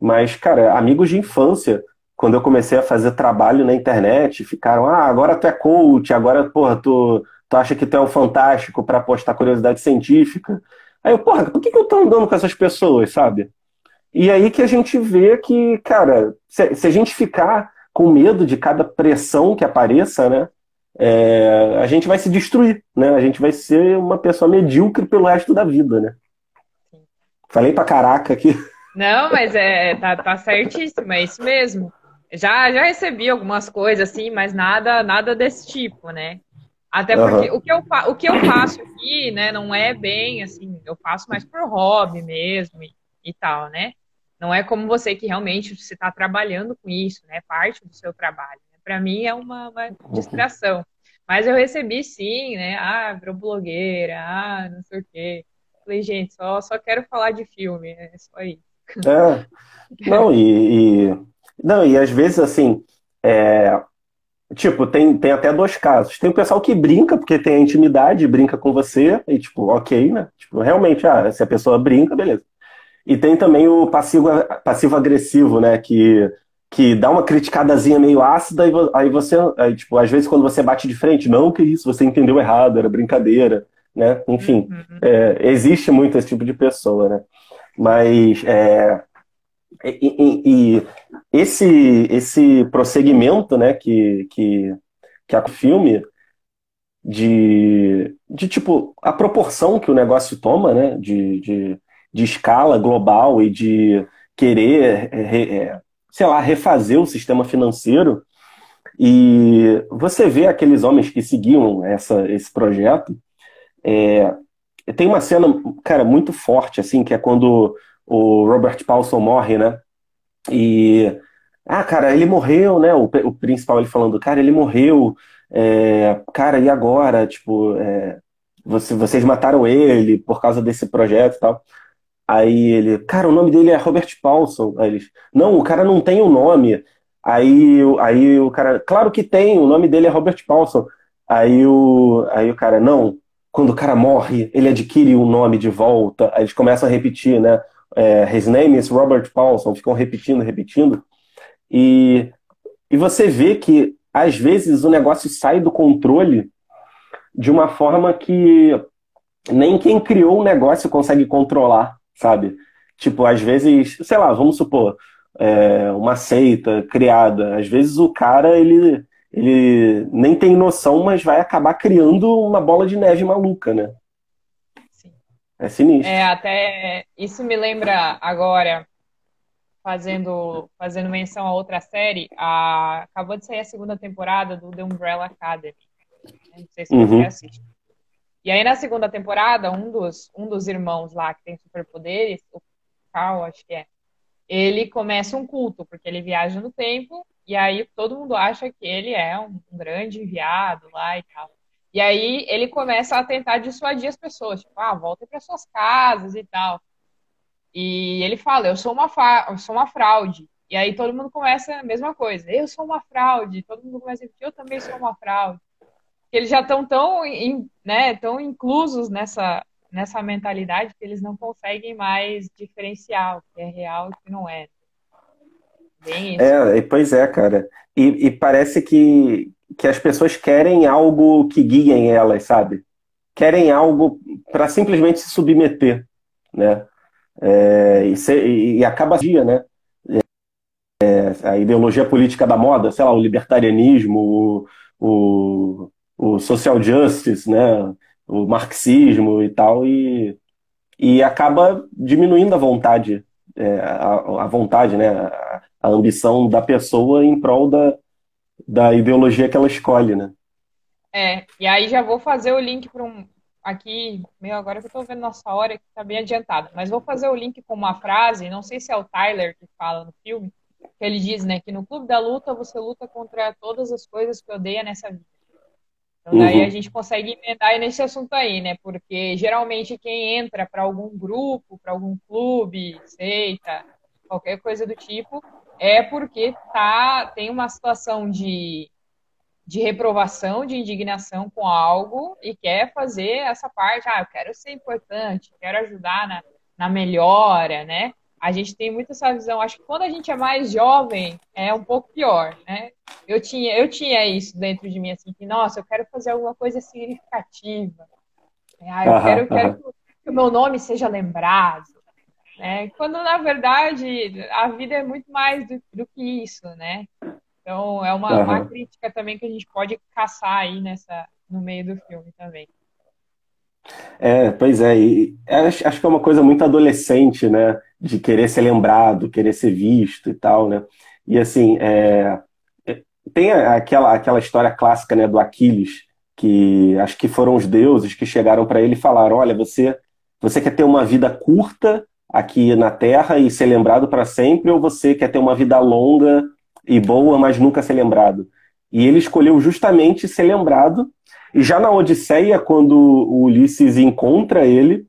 Mas, cara, amigos de infância, quando eu comecei a fazer trabalho na internet, ficaram, ah, agora tu é coach, agora, porra, tu, tu acha que tu é um fantástico para postar curiosidade científica. Aí eu, porra, por que, que eu tô andando com essas pessoas, sabe? E aí que a gente vê que, cara, se, se a gente ficar com medo de cada pressão que apareça, né? É, a gente vai se destruir, né? A gente vai ser uma pessoa medíocre pelo resto da vida, né? Falei pra caraca aqui. Não, mas é, tá, tá certíssimo, é isso mesmo. Já, já recebi algumas coisas assim, mas nada, nada desse tipo, né? Até porque uhum. o, que eu, o que eu faço aqui, né, não é bem assim, eu faço mais por hobby mesmo e, e tal, né? Não é como você que realmente você está trabalhando com isso, né? Parte do seu trabalho. Né? Para mim é uma, uma, distração. Mas eu recebi sim, né? Ah, virou blogueira, ah, não sei o quê. Falei, gente, só, só quero falar de filme, é só isso. É. Não, e, e, não, e às vezes assim, é, tipo, tem, tem até dois casos. Tem o pessoal que brinca, porque tem a intimidade, brinca com você, e tipo, ok, né? Tipo, realmente, ah, se a pessoa brinca, beleza. E tem também o passivo, passivo agressivo, né? Que, que dá uma criticadazinha meio ácida, e aí você, aí, tipo, às vezes quando você bate de frente, não, que isso, você entendeu errado, era brincadeira, né? Enfim, uhum. é, existe muito esse tipo de pessoa, né? Mas é, e, e, e, esse, esse prosseguimento, né, que, que, que a filme de, de tipo a proporção que o negócio toma, né, de, de de escala global e de querer, é, é, sei lá, refazer o sistema financeiro. E você vê aqueles homens que seguiam essa, esse projeto. É, tem uma cena, cara, muito forte, assim, que é quando o Robert Paulson morre, né? E ah, cara, ele morreu, né? O, o principal ele falando, cara, ele morreu. É, cara, e agora? Tipo, é, você, vocês mataram ele por causa desse projeto e tal. Aí ele, cara, o nome dele é Robert Paulson. Aí eles, não, o cara não tem o um nome. Aí, aí o cara, claro que tem, o nome dele é Robert Paulson. Aí o, aí o cara, não, quando o cara morre, ele adquire o nome de volta. Aí eles começam a repetir, né? É, His name is Robert Paulson, ficam repetindo, repetindo. E, e você vê que, às vezes, o negócio sai do controle de uma forma que nem quem criou o negócio consegue controlar, sabe? Tipo, às vezes, sei lá, vamos supor, é, uma seita criada. Às vezes o cara, ele, ele nem tem noção, mas vai acabar criando uma bola de neve maluca, né? Sim. É sinistro. É, até isso me lembra agora, fazendo, fazendo menção a outra série, a, acabou de sair a segunda temporada do The Umbrella Academy. Não sei se você uhum. assiste. E aí, na segunda temporada, um dos, um dos irmãos lá que tem superpoderes, o Carl, acho que é, ele começa um culto, porque ele viaja no tempo, e aí todo mundo acha que ele é um, um grande enviado lá e tal. E aí ele começa a tentar dissuadir as pessoas, tipo, ah, voltem para suas casas e tal. E ele fala, eu sou uma, eu sou uma fraude. E aí todo mundo começa a mesma coisa, eu sou uma fraude. Todo mundo começa a dizer, eu também sou uma fraude. Eles já estão tão, né, tão inclusos nessa, nessa mentalidade que eles não conseguem mais diferenciar o que é real e o que não é. É, pois é, cara. E, e, parece que, que as pessoas querem algo que guiem elas, sabe? Querem algo para simplesmente se submeter, né? É, e, ser, e, acaba dia, né? É, a ideologia política da moda, sei lá, o libertarianismo, o, o, o social justice, né? o marxismo e tal, e, e acaba diminuindo a vontade, é, a, a, vontade, né, a, a, ambição da pessoa em prol da, da ideologia que ela escolhe, né? É, e aí já vou fazer o link para um. Aqui, meu, agora que eu estou vendo nossa hora, que está bem adiantado, mas vou fazer o link com uma frase, não sei se é o Tyler que fala no filme, que ele diz, né, que no clube da luta você luta contra todas as coisas que odeia nessa vida. Então, daí uhum. a gente consegue emendar nesse assunto aí, né? Porque geralmente quem entra para algum grupo, para algum clube, seita, qualquer coisa do tipo, é porque tá, tem uma situação de, de reprovação, de indignação com algo e quer fazer essa parte. Ah, eu quero ser importante, quero ajudar na, na melhora, né? A gente tem muito essa visão. Acho que quando a gente é mais jovem, é um pouco pior, né? Eu tinha, eu tinha isso dentro de mim, assim, que, nossa, eu quero fazer alguma coisa significativa. Ah, eu quero, eu quero que o meu nome seja lembrado. Né? Quando, na verdade, a vida é muito mais do, do que isso, né? Então, é uma, uma crítica também que a gente pode caçar aí nessa, no meio do filme também. É, pois é, e acho, acho que é uma coisa muito adolescente, né? De querer ser lembrado, querer ser visto e tal, né? E assim, é, é, tem aquela, aquela história clássica né, do Aquiles, que acho que foram os deuses que chegaram para ele e falaram: Olha, você, você quer ter uma vida curta aqui na Terra e ser lembrado para sempre, ou você quer ter uma vida longa e boa, mas nunca ser lembrado? E ele escolheu justamente ser lembrado e já na Odisseia, quando o Ulisses encontra ele,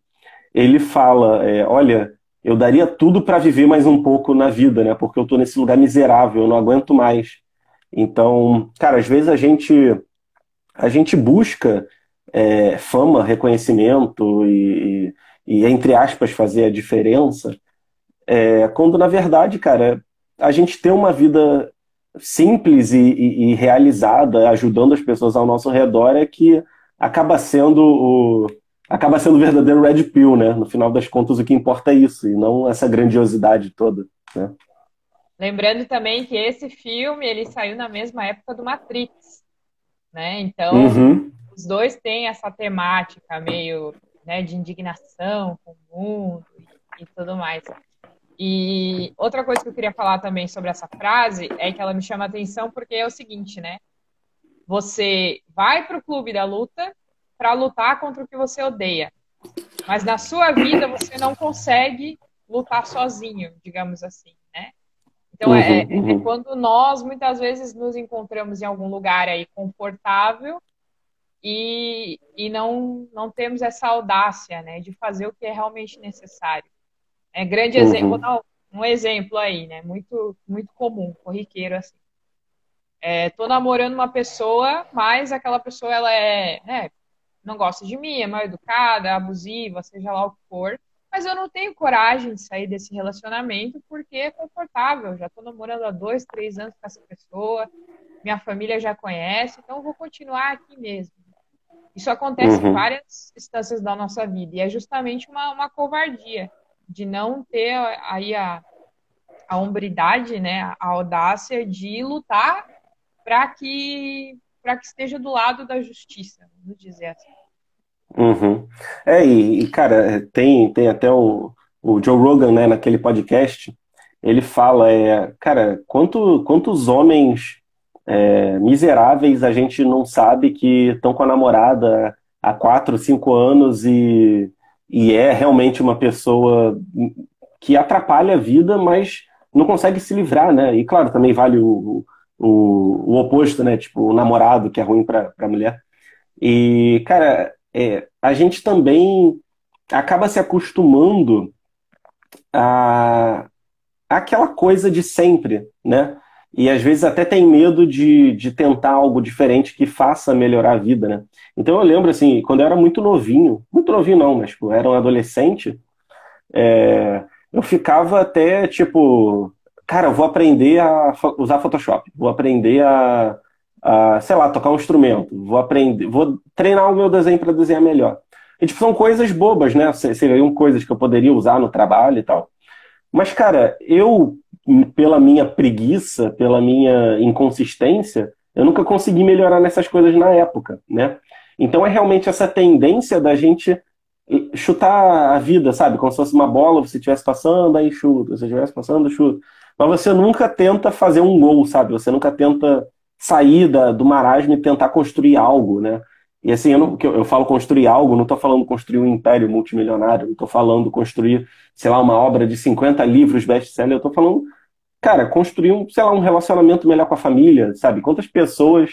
ele fala: é, Olha, eu daria tudo para viver mais um pouco na vida, né? Porque eu estou nesse lugar miserável, eu não aguento mais. Então, cara, às vezes a gente a gente busca é, fama, reconhecimento e, e, entre aspas, fazer a diferença, é, quando na verdade, cara, a gente ter uma vida simples e, e, e, realizada, ajudando as pessoas ao nosso redor, é que acaba sendo o acaba sendo o verdadeiro red pill, né? No final das contas, o que importa é isso e não essa grandiosidade toda, né? Lembrando também que esse filme ele saiu na mesma época do Matrix, né? Então uhum. os dois têm essa temática meio né, de indignação com o mundo e, e tudo mais. E outra coisa que eu queria falar também sobre essa frase é que ela me chama a atenção porque é o seguinte, né? Você vai para o clube da luta para lutar contra o que você odeia, mas na sua vida você não consegue lutar sozinho, digamos assim, né? Então, é, uhum, é, é, uhum. quando nós, muitas vezes, nos encontramos em algum lugar aí confortável e, e não, não temos essa audácia, né, de fazer o que é realmente necessário. É grande uhum. exemplo, não, um exemplo aí, né, muito, muito comum, corriqueiro, assim. É, tô namorando uma pessoa, mas aquela pessoa, ela é, né, não gosta de mim, é mal educada, abusiva, seja lá o que for mas eu não tenho coragem de sair desse relacionamento porque é confortável. Já estou namorando há dois, três anos com essa pessoa, minha família já conhece, então eu vou continuar aqui mesmo. Isso acontece uhum. em várias instâncias da nossa vida e é justamente uma, uma covardia de não ter aí a, a hombridade, né, a audácia de lutar para que para que esteja do lado da justiça, vamos dizer assim. Uhum. É, e, e, cara, tem, tem até o, o Joe Rogan, né, naquele podcast, ele fala, é, cara, quanto, quantos homens é, miseráveis a gente não sabe que estão com a namorada há quatro, cinco anos e, e é realmente uma pessoa que atrapalha a vida, mas não consegue se livrar, né? E claro, também vale o, o, o oposto, né? Tipo, o namorado que é ruim para a mulher. E, cara, é, a gente também acaba se acostumando a aquela coisa de sempre, né? E às vezes até tem medo de, de tentar algo diferente que faça melhorar a vida, né? Então eu lembro, assim, quando eu era muito novinho, muito novinho não, mas tipo, era um adolescente, é, eu ficava até tipo, cara, eu vou aprender a usar Photoshop, vou aprender a, uh, sei lá, tocar um instrumento, vou aprender, vou treinar o meu desenho para desenhar melhor. E, tipo, são coisas bobas, né? Seriam coisas que eu poderia usar no trabalho e tal. Mas, cara, eu, pela minha preguiça, pela minha inconsistência, eu nunca consegui melhorar nessas coisas na época, né? Então é realmente essa tendência da gente chutar a vida, sabe? Como se fosse uma bola, você estivesse passando, aí chuta, você estivesse passando, chuta. Mas você nunca tenta fazer um gol, sabe? Você nunca tenta sair da, do marasmo e tentar construir algo, né? E assim, eu, não, eu falo construir algo, não estou falando construir um império multimilionário, não estou falando construir, sei lá, uma obra de 50 livros best-seller, eu estou falando, cara, construir um, sei lá, um relacionamento melhor com a família, sabe? Quantas pessoas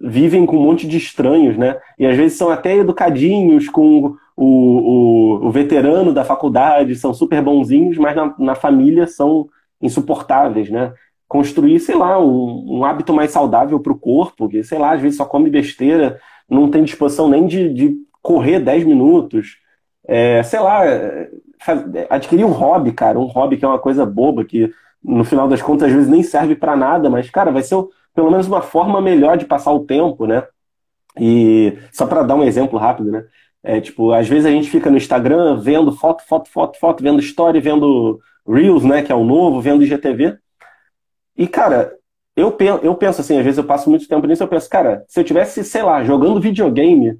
vivem com um monte de estranhos, né? E às vezes são até educadinhos com o, o, o veterano da faculdade, são super bonzinhos, mas na, na família são insuportáveis, né? construir, sei lá, um, um hábito mais saudável para o corpo, que, sei lá, às vezes só come besteira, não tem disposição nem de, de correr 10 minutos. É, sei lá, faz, adquirir um hobby, cara, um hobby que é uma coisa boba, que no final das contas às vezes nem serve para nada, mas, cara, vai ser pelo menos uma forma melhor de passar o tempo, né? E só para dar um exemplo rápido, né? É, tipo, às vezes a gente fica no Instagram vendo foto, foto, foto, foto, vendo story, vendo Reels, né, que é o novo, vendo IGTV. E, cara, eu, eu penso assim, às vezes eu passo muito tempo nisso, eu penso, cara, se eu tivesse, sei lá, jogando videogame,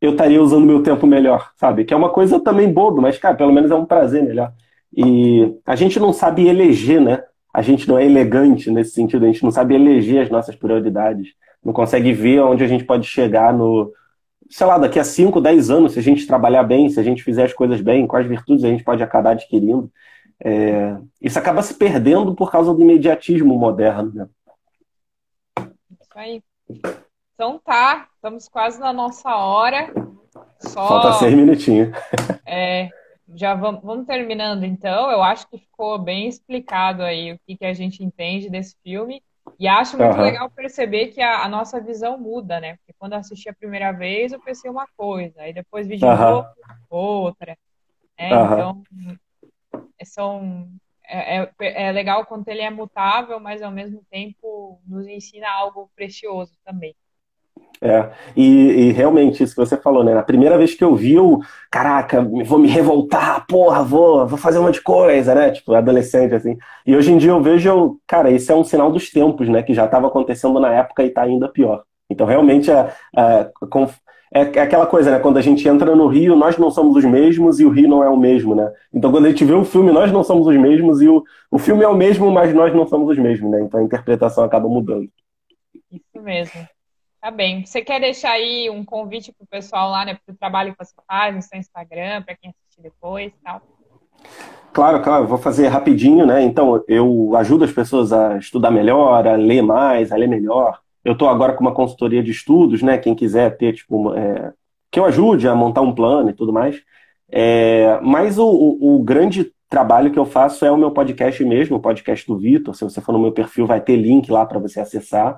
eu estaria usando meu tempo melhor, sabe? Que é uma coisa também boba, mas, cara, pelo menos é um prazer melhor. E a gente não sabe eleger, né? A gente não é elegante nesse sentido, a gente não sabe eleger as nossas prioridades, não consegue ver onde a gente pode chegar no, sei lá, daqui a 5, 10 anos, se a gente trabalhar bem, se a gente fizer as coisas bem, quais virtudes a gente pode acabar adquirindo. É, isso acaba se perdendo por causa do imediatismo moderno. Né? Isso aí. Então tá, estamos quase na nossa hora. Só, Falta seis minutinhos. É, já vamos, vamos, terminando então. Eu acho que ficou bem explicado aí o que, que a gente entende desse filme. E acho muito uhum. legal perceber que a, a, nossa visão muda, né? Porque quando eu assisti a primeira vez, eu pensei uma coisa, aí depois vi de novo outra. Né? Uhum. Então, são é, é, é, legal quando ele é mutável, mas ao mesmo tempo nos ensina algo precioso também. É, e, e, realmente, isso que você falou, né? Na primeira vez que eu vi, eu, caraca, vou me revoltar, porra, vou, vou fazer um monte de coisa, né? Tipo, adolescente, assim. E hoje em dia eu vejo, eu, cara, isso é um sinal dos tempos, né? Que já estava acontecendo na época e está ainda pior. Então, realmente, a, a, é, é aquela coisa, né? Quando a gente entra no Rio, nós não somos os mesmos e o Rio não é o mesmo, né? Então, quando a gente vê um filme, nós não somos os mesmos e o, o filme é o mesmo, mas nós não somos os mesmos, né? Então, a interpretação acaba mudando. Isso mesmo. Tá bem. Você quer deixar aí um convite pro pessoal lá, né? Pro trabalho que você faz no seu Instagram, para quem assistir depois e tal? Claro, claro, vou fazer rapidinho, né? Então, eu ajudo as pessoas a estudar melhor, a ler mais, a ler melhor. Eu estou agora com uma consultoria de estudos, né? Quem quiser ter, tipo, é, que eu ajude a montar um plano e tudo mais. É, mas o, o, o, grande trabalho que eu faço é o meu podcast mesmo, o podcast do Vitor. Se você for no meu perfil, vai ter link lá para você acessar.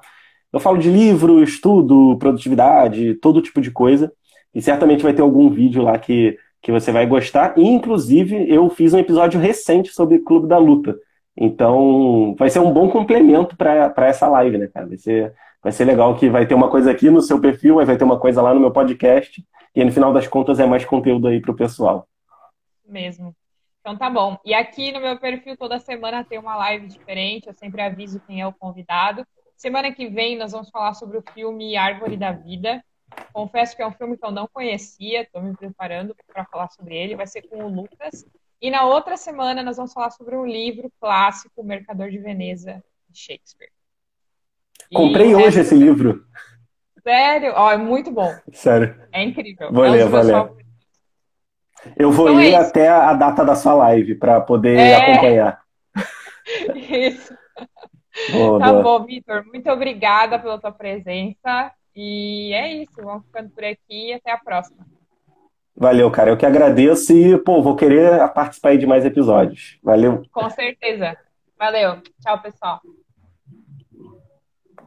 Eu falo de livro, estudo, produtividade, todo tipo de coisa. E certamente vai ter algum vídeo lá que que você vai gostar. E, inclusive, eu fiz um episódio recente sobre Clube da Luta. Então, vai ser um bom complemento para essa live, né, cara? Vai ser, vai ser legal que vai ter uma coisa aqui no seu perfil, vai ter uma coisa lá no meu podcast. E no final das contas é mais conteúdo aí para o pessoal. Mesmo. Então tá bom. E aqui no meu perfil toda semana tem uma live diferente. Eu sempre aviso quem é o convidado. Semana que vem nós vamos falar sobre o filme Árvore da Vida. Confesso que é um filme que eu não conhecia, estou me preparando para falar sobre ele. Vai ser com o Lucas. E na outra semana nós vamos falar sobre um livro clássico, O Mercador de Veneza, de Shakespeare. Comprei hoje esse livro. Sério? Ó, oh, é muito bom. Sério. É incrível. Vou é ler, vou ler. Eu vou então ler é até a data da sua live para poder é... acompanhar. (laughs) Isso. Boa, tá boa. bom, Vitor. Muito obrigada pela tua presença. E é isso, vamos ficando por aqui e até a próxima. Valeu, cara. Eu que agradeço e, pô, vou querer participar de mais episódios. Valeu. Com certeza. Valeu. Tchau, pessoal.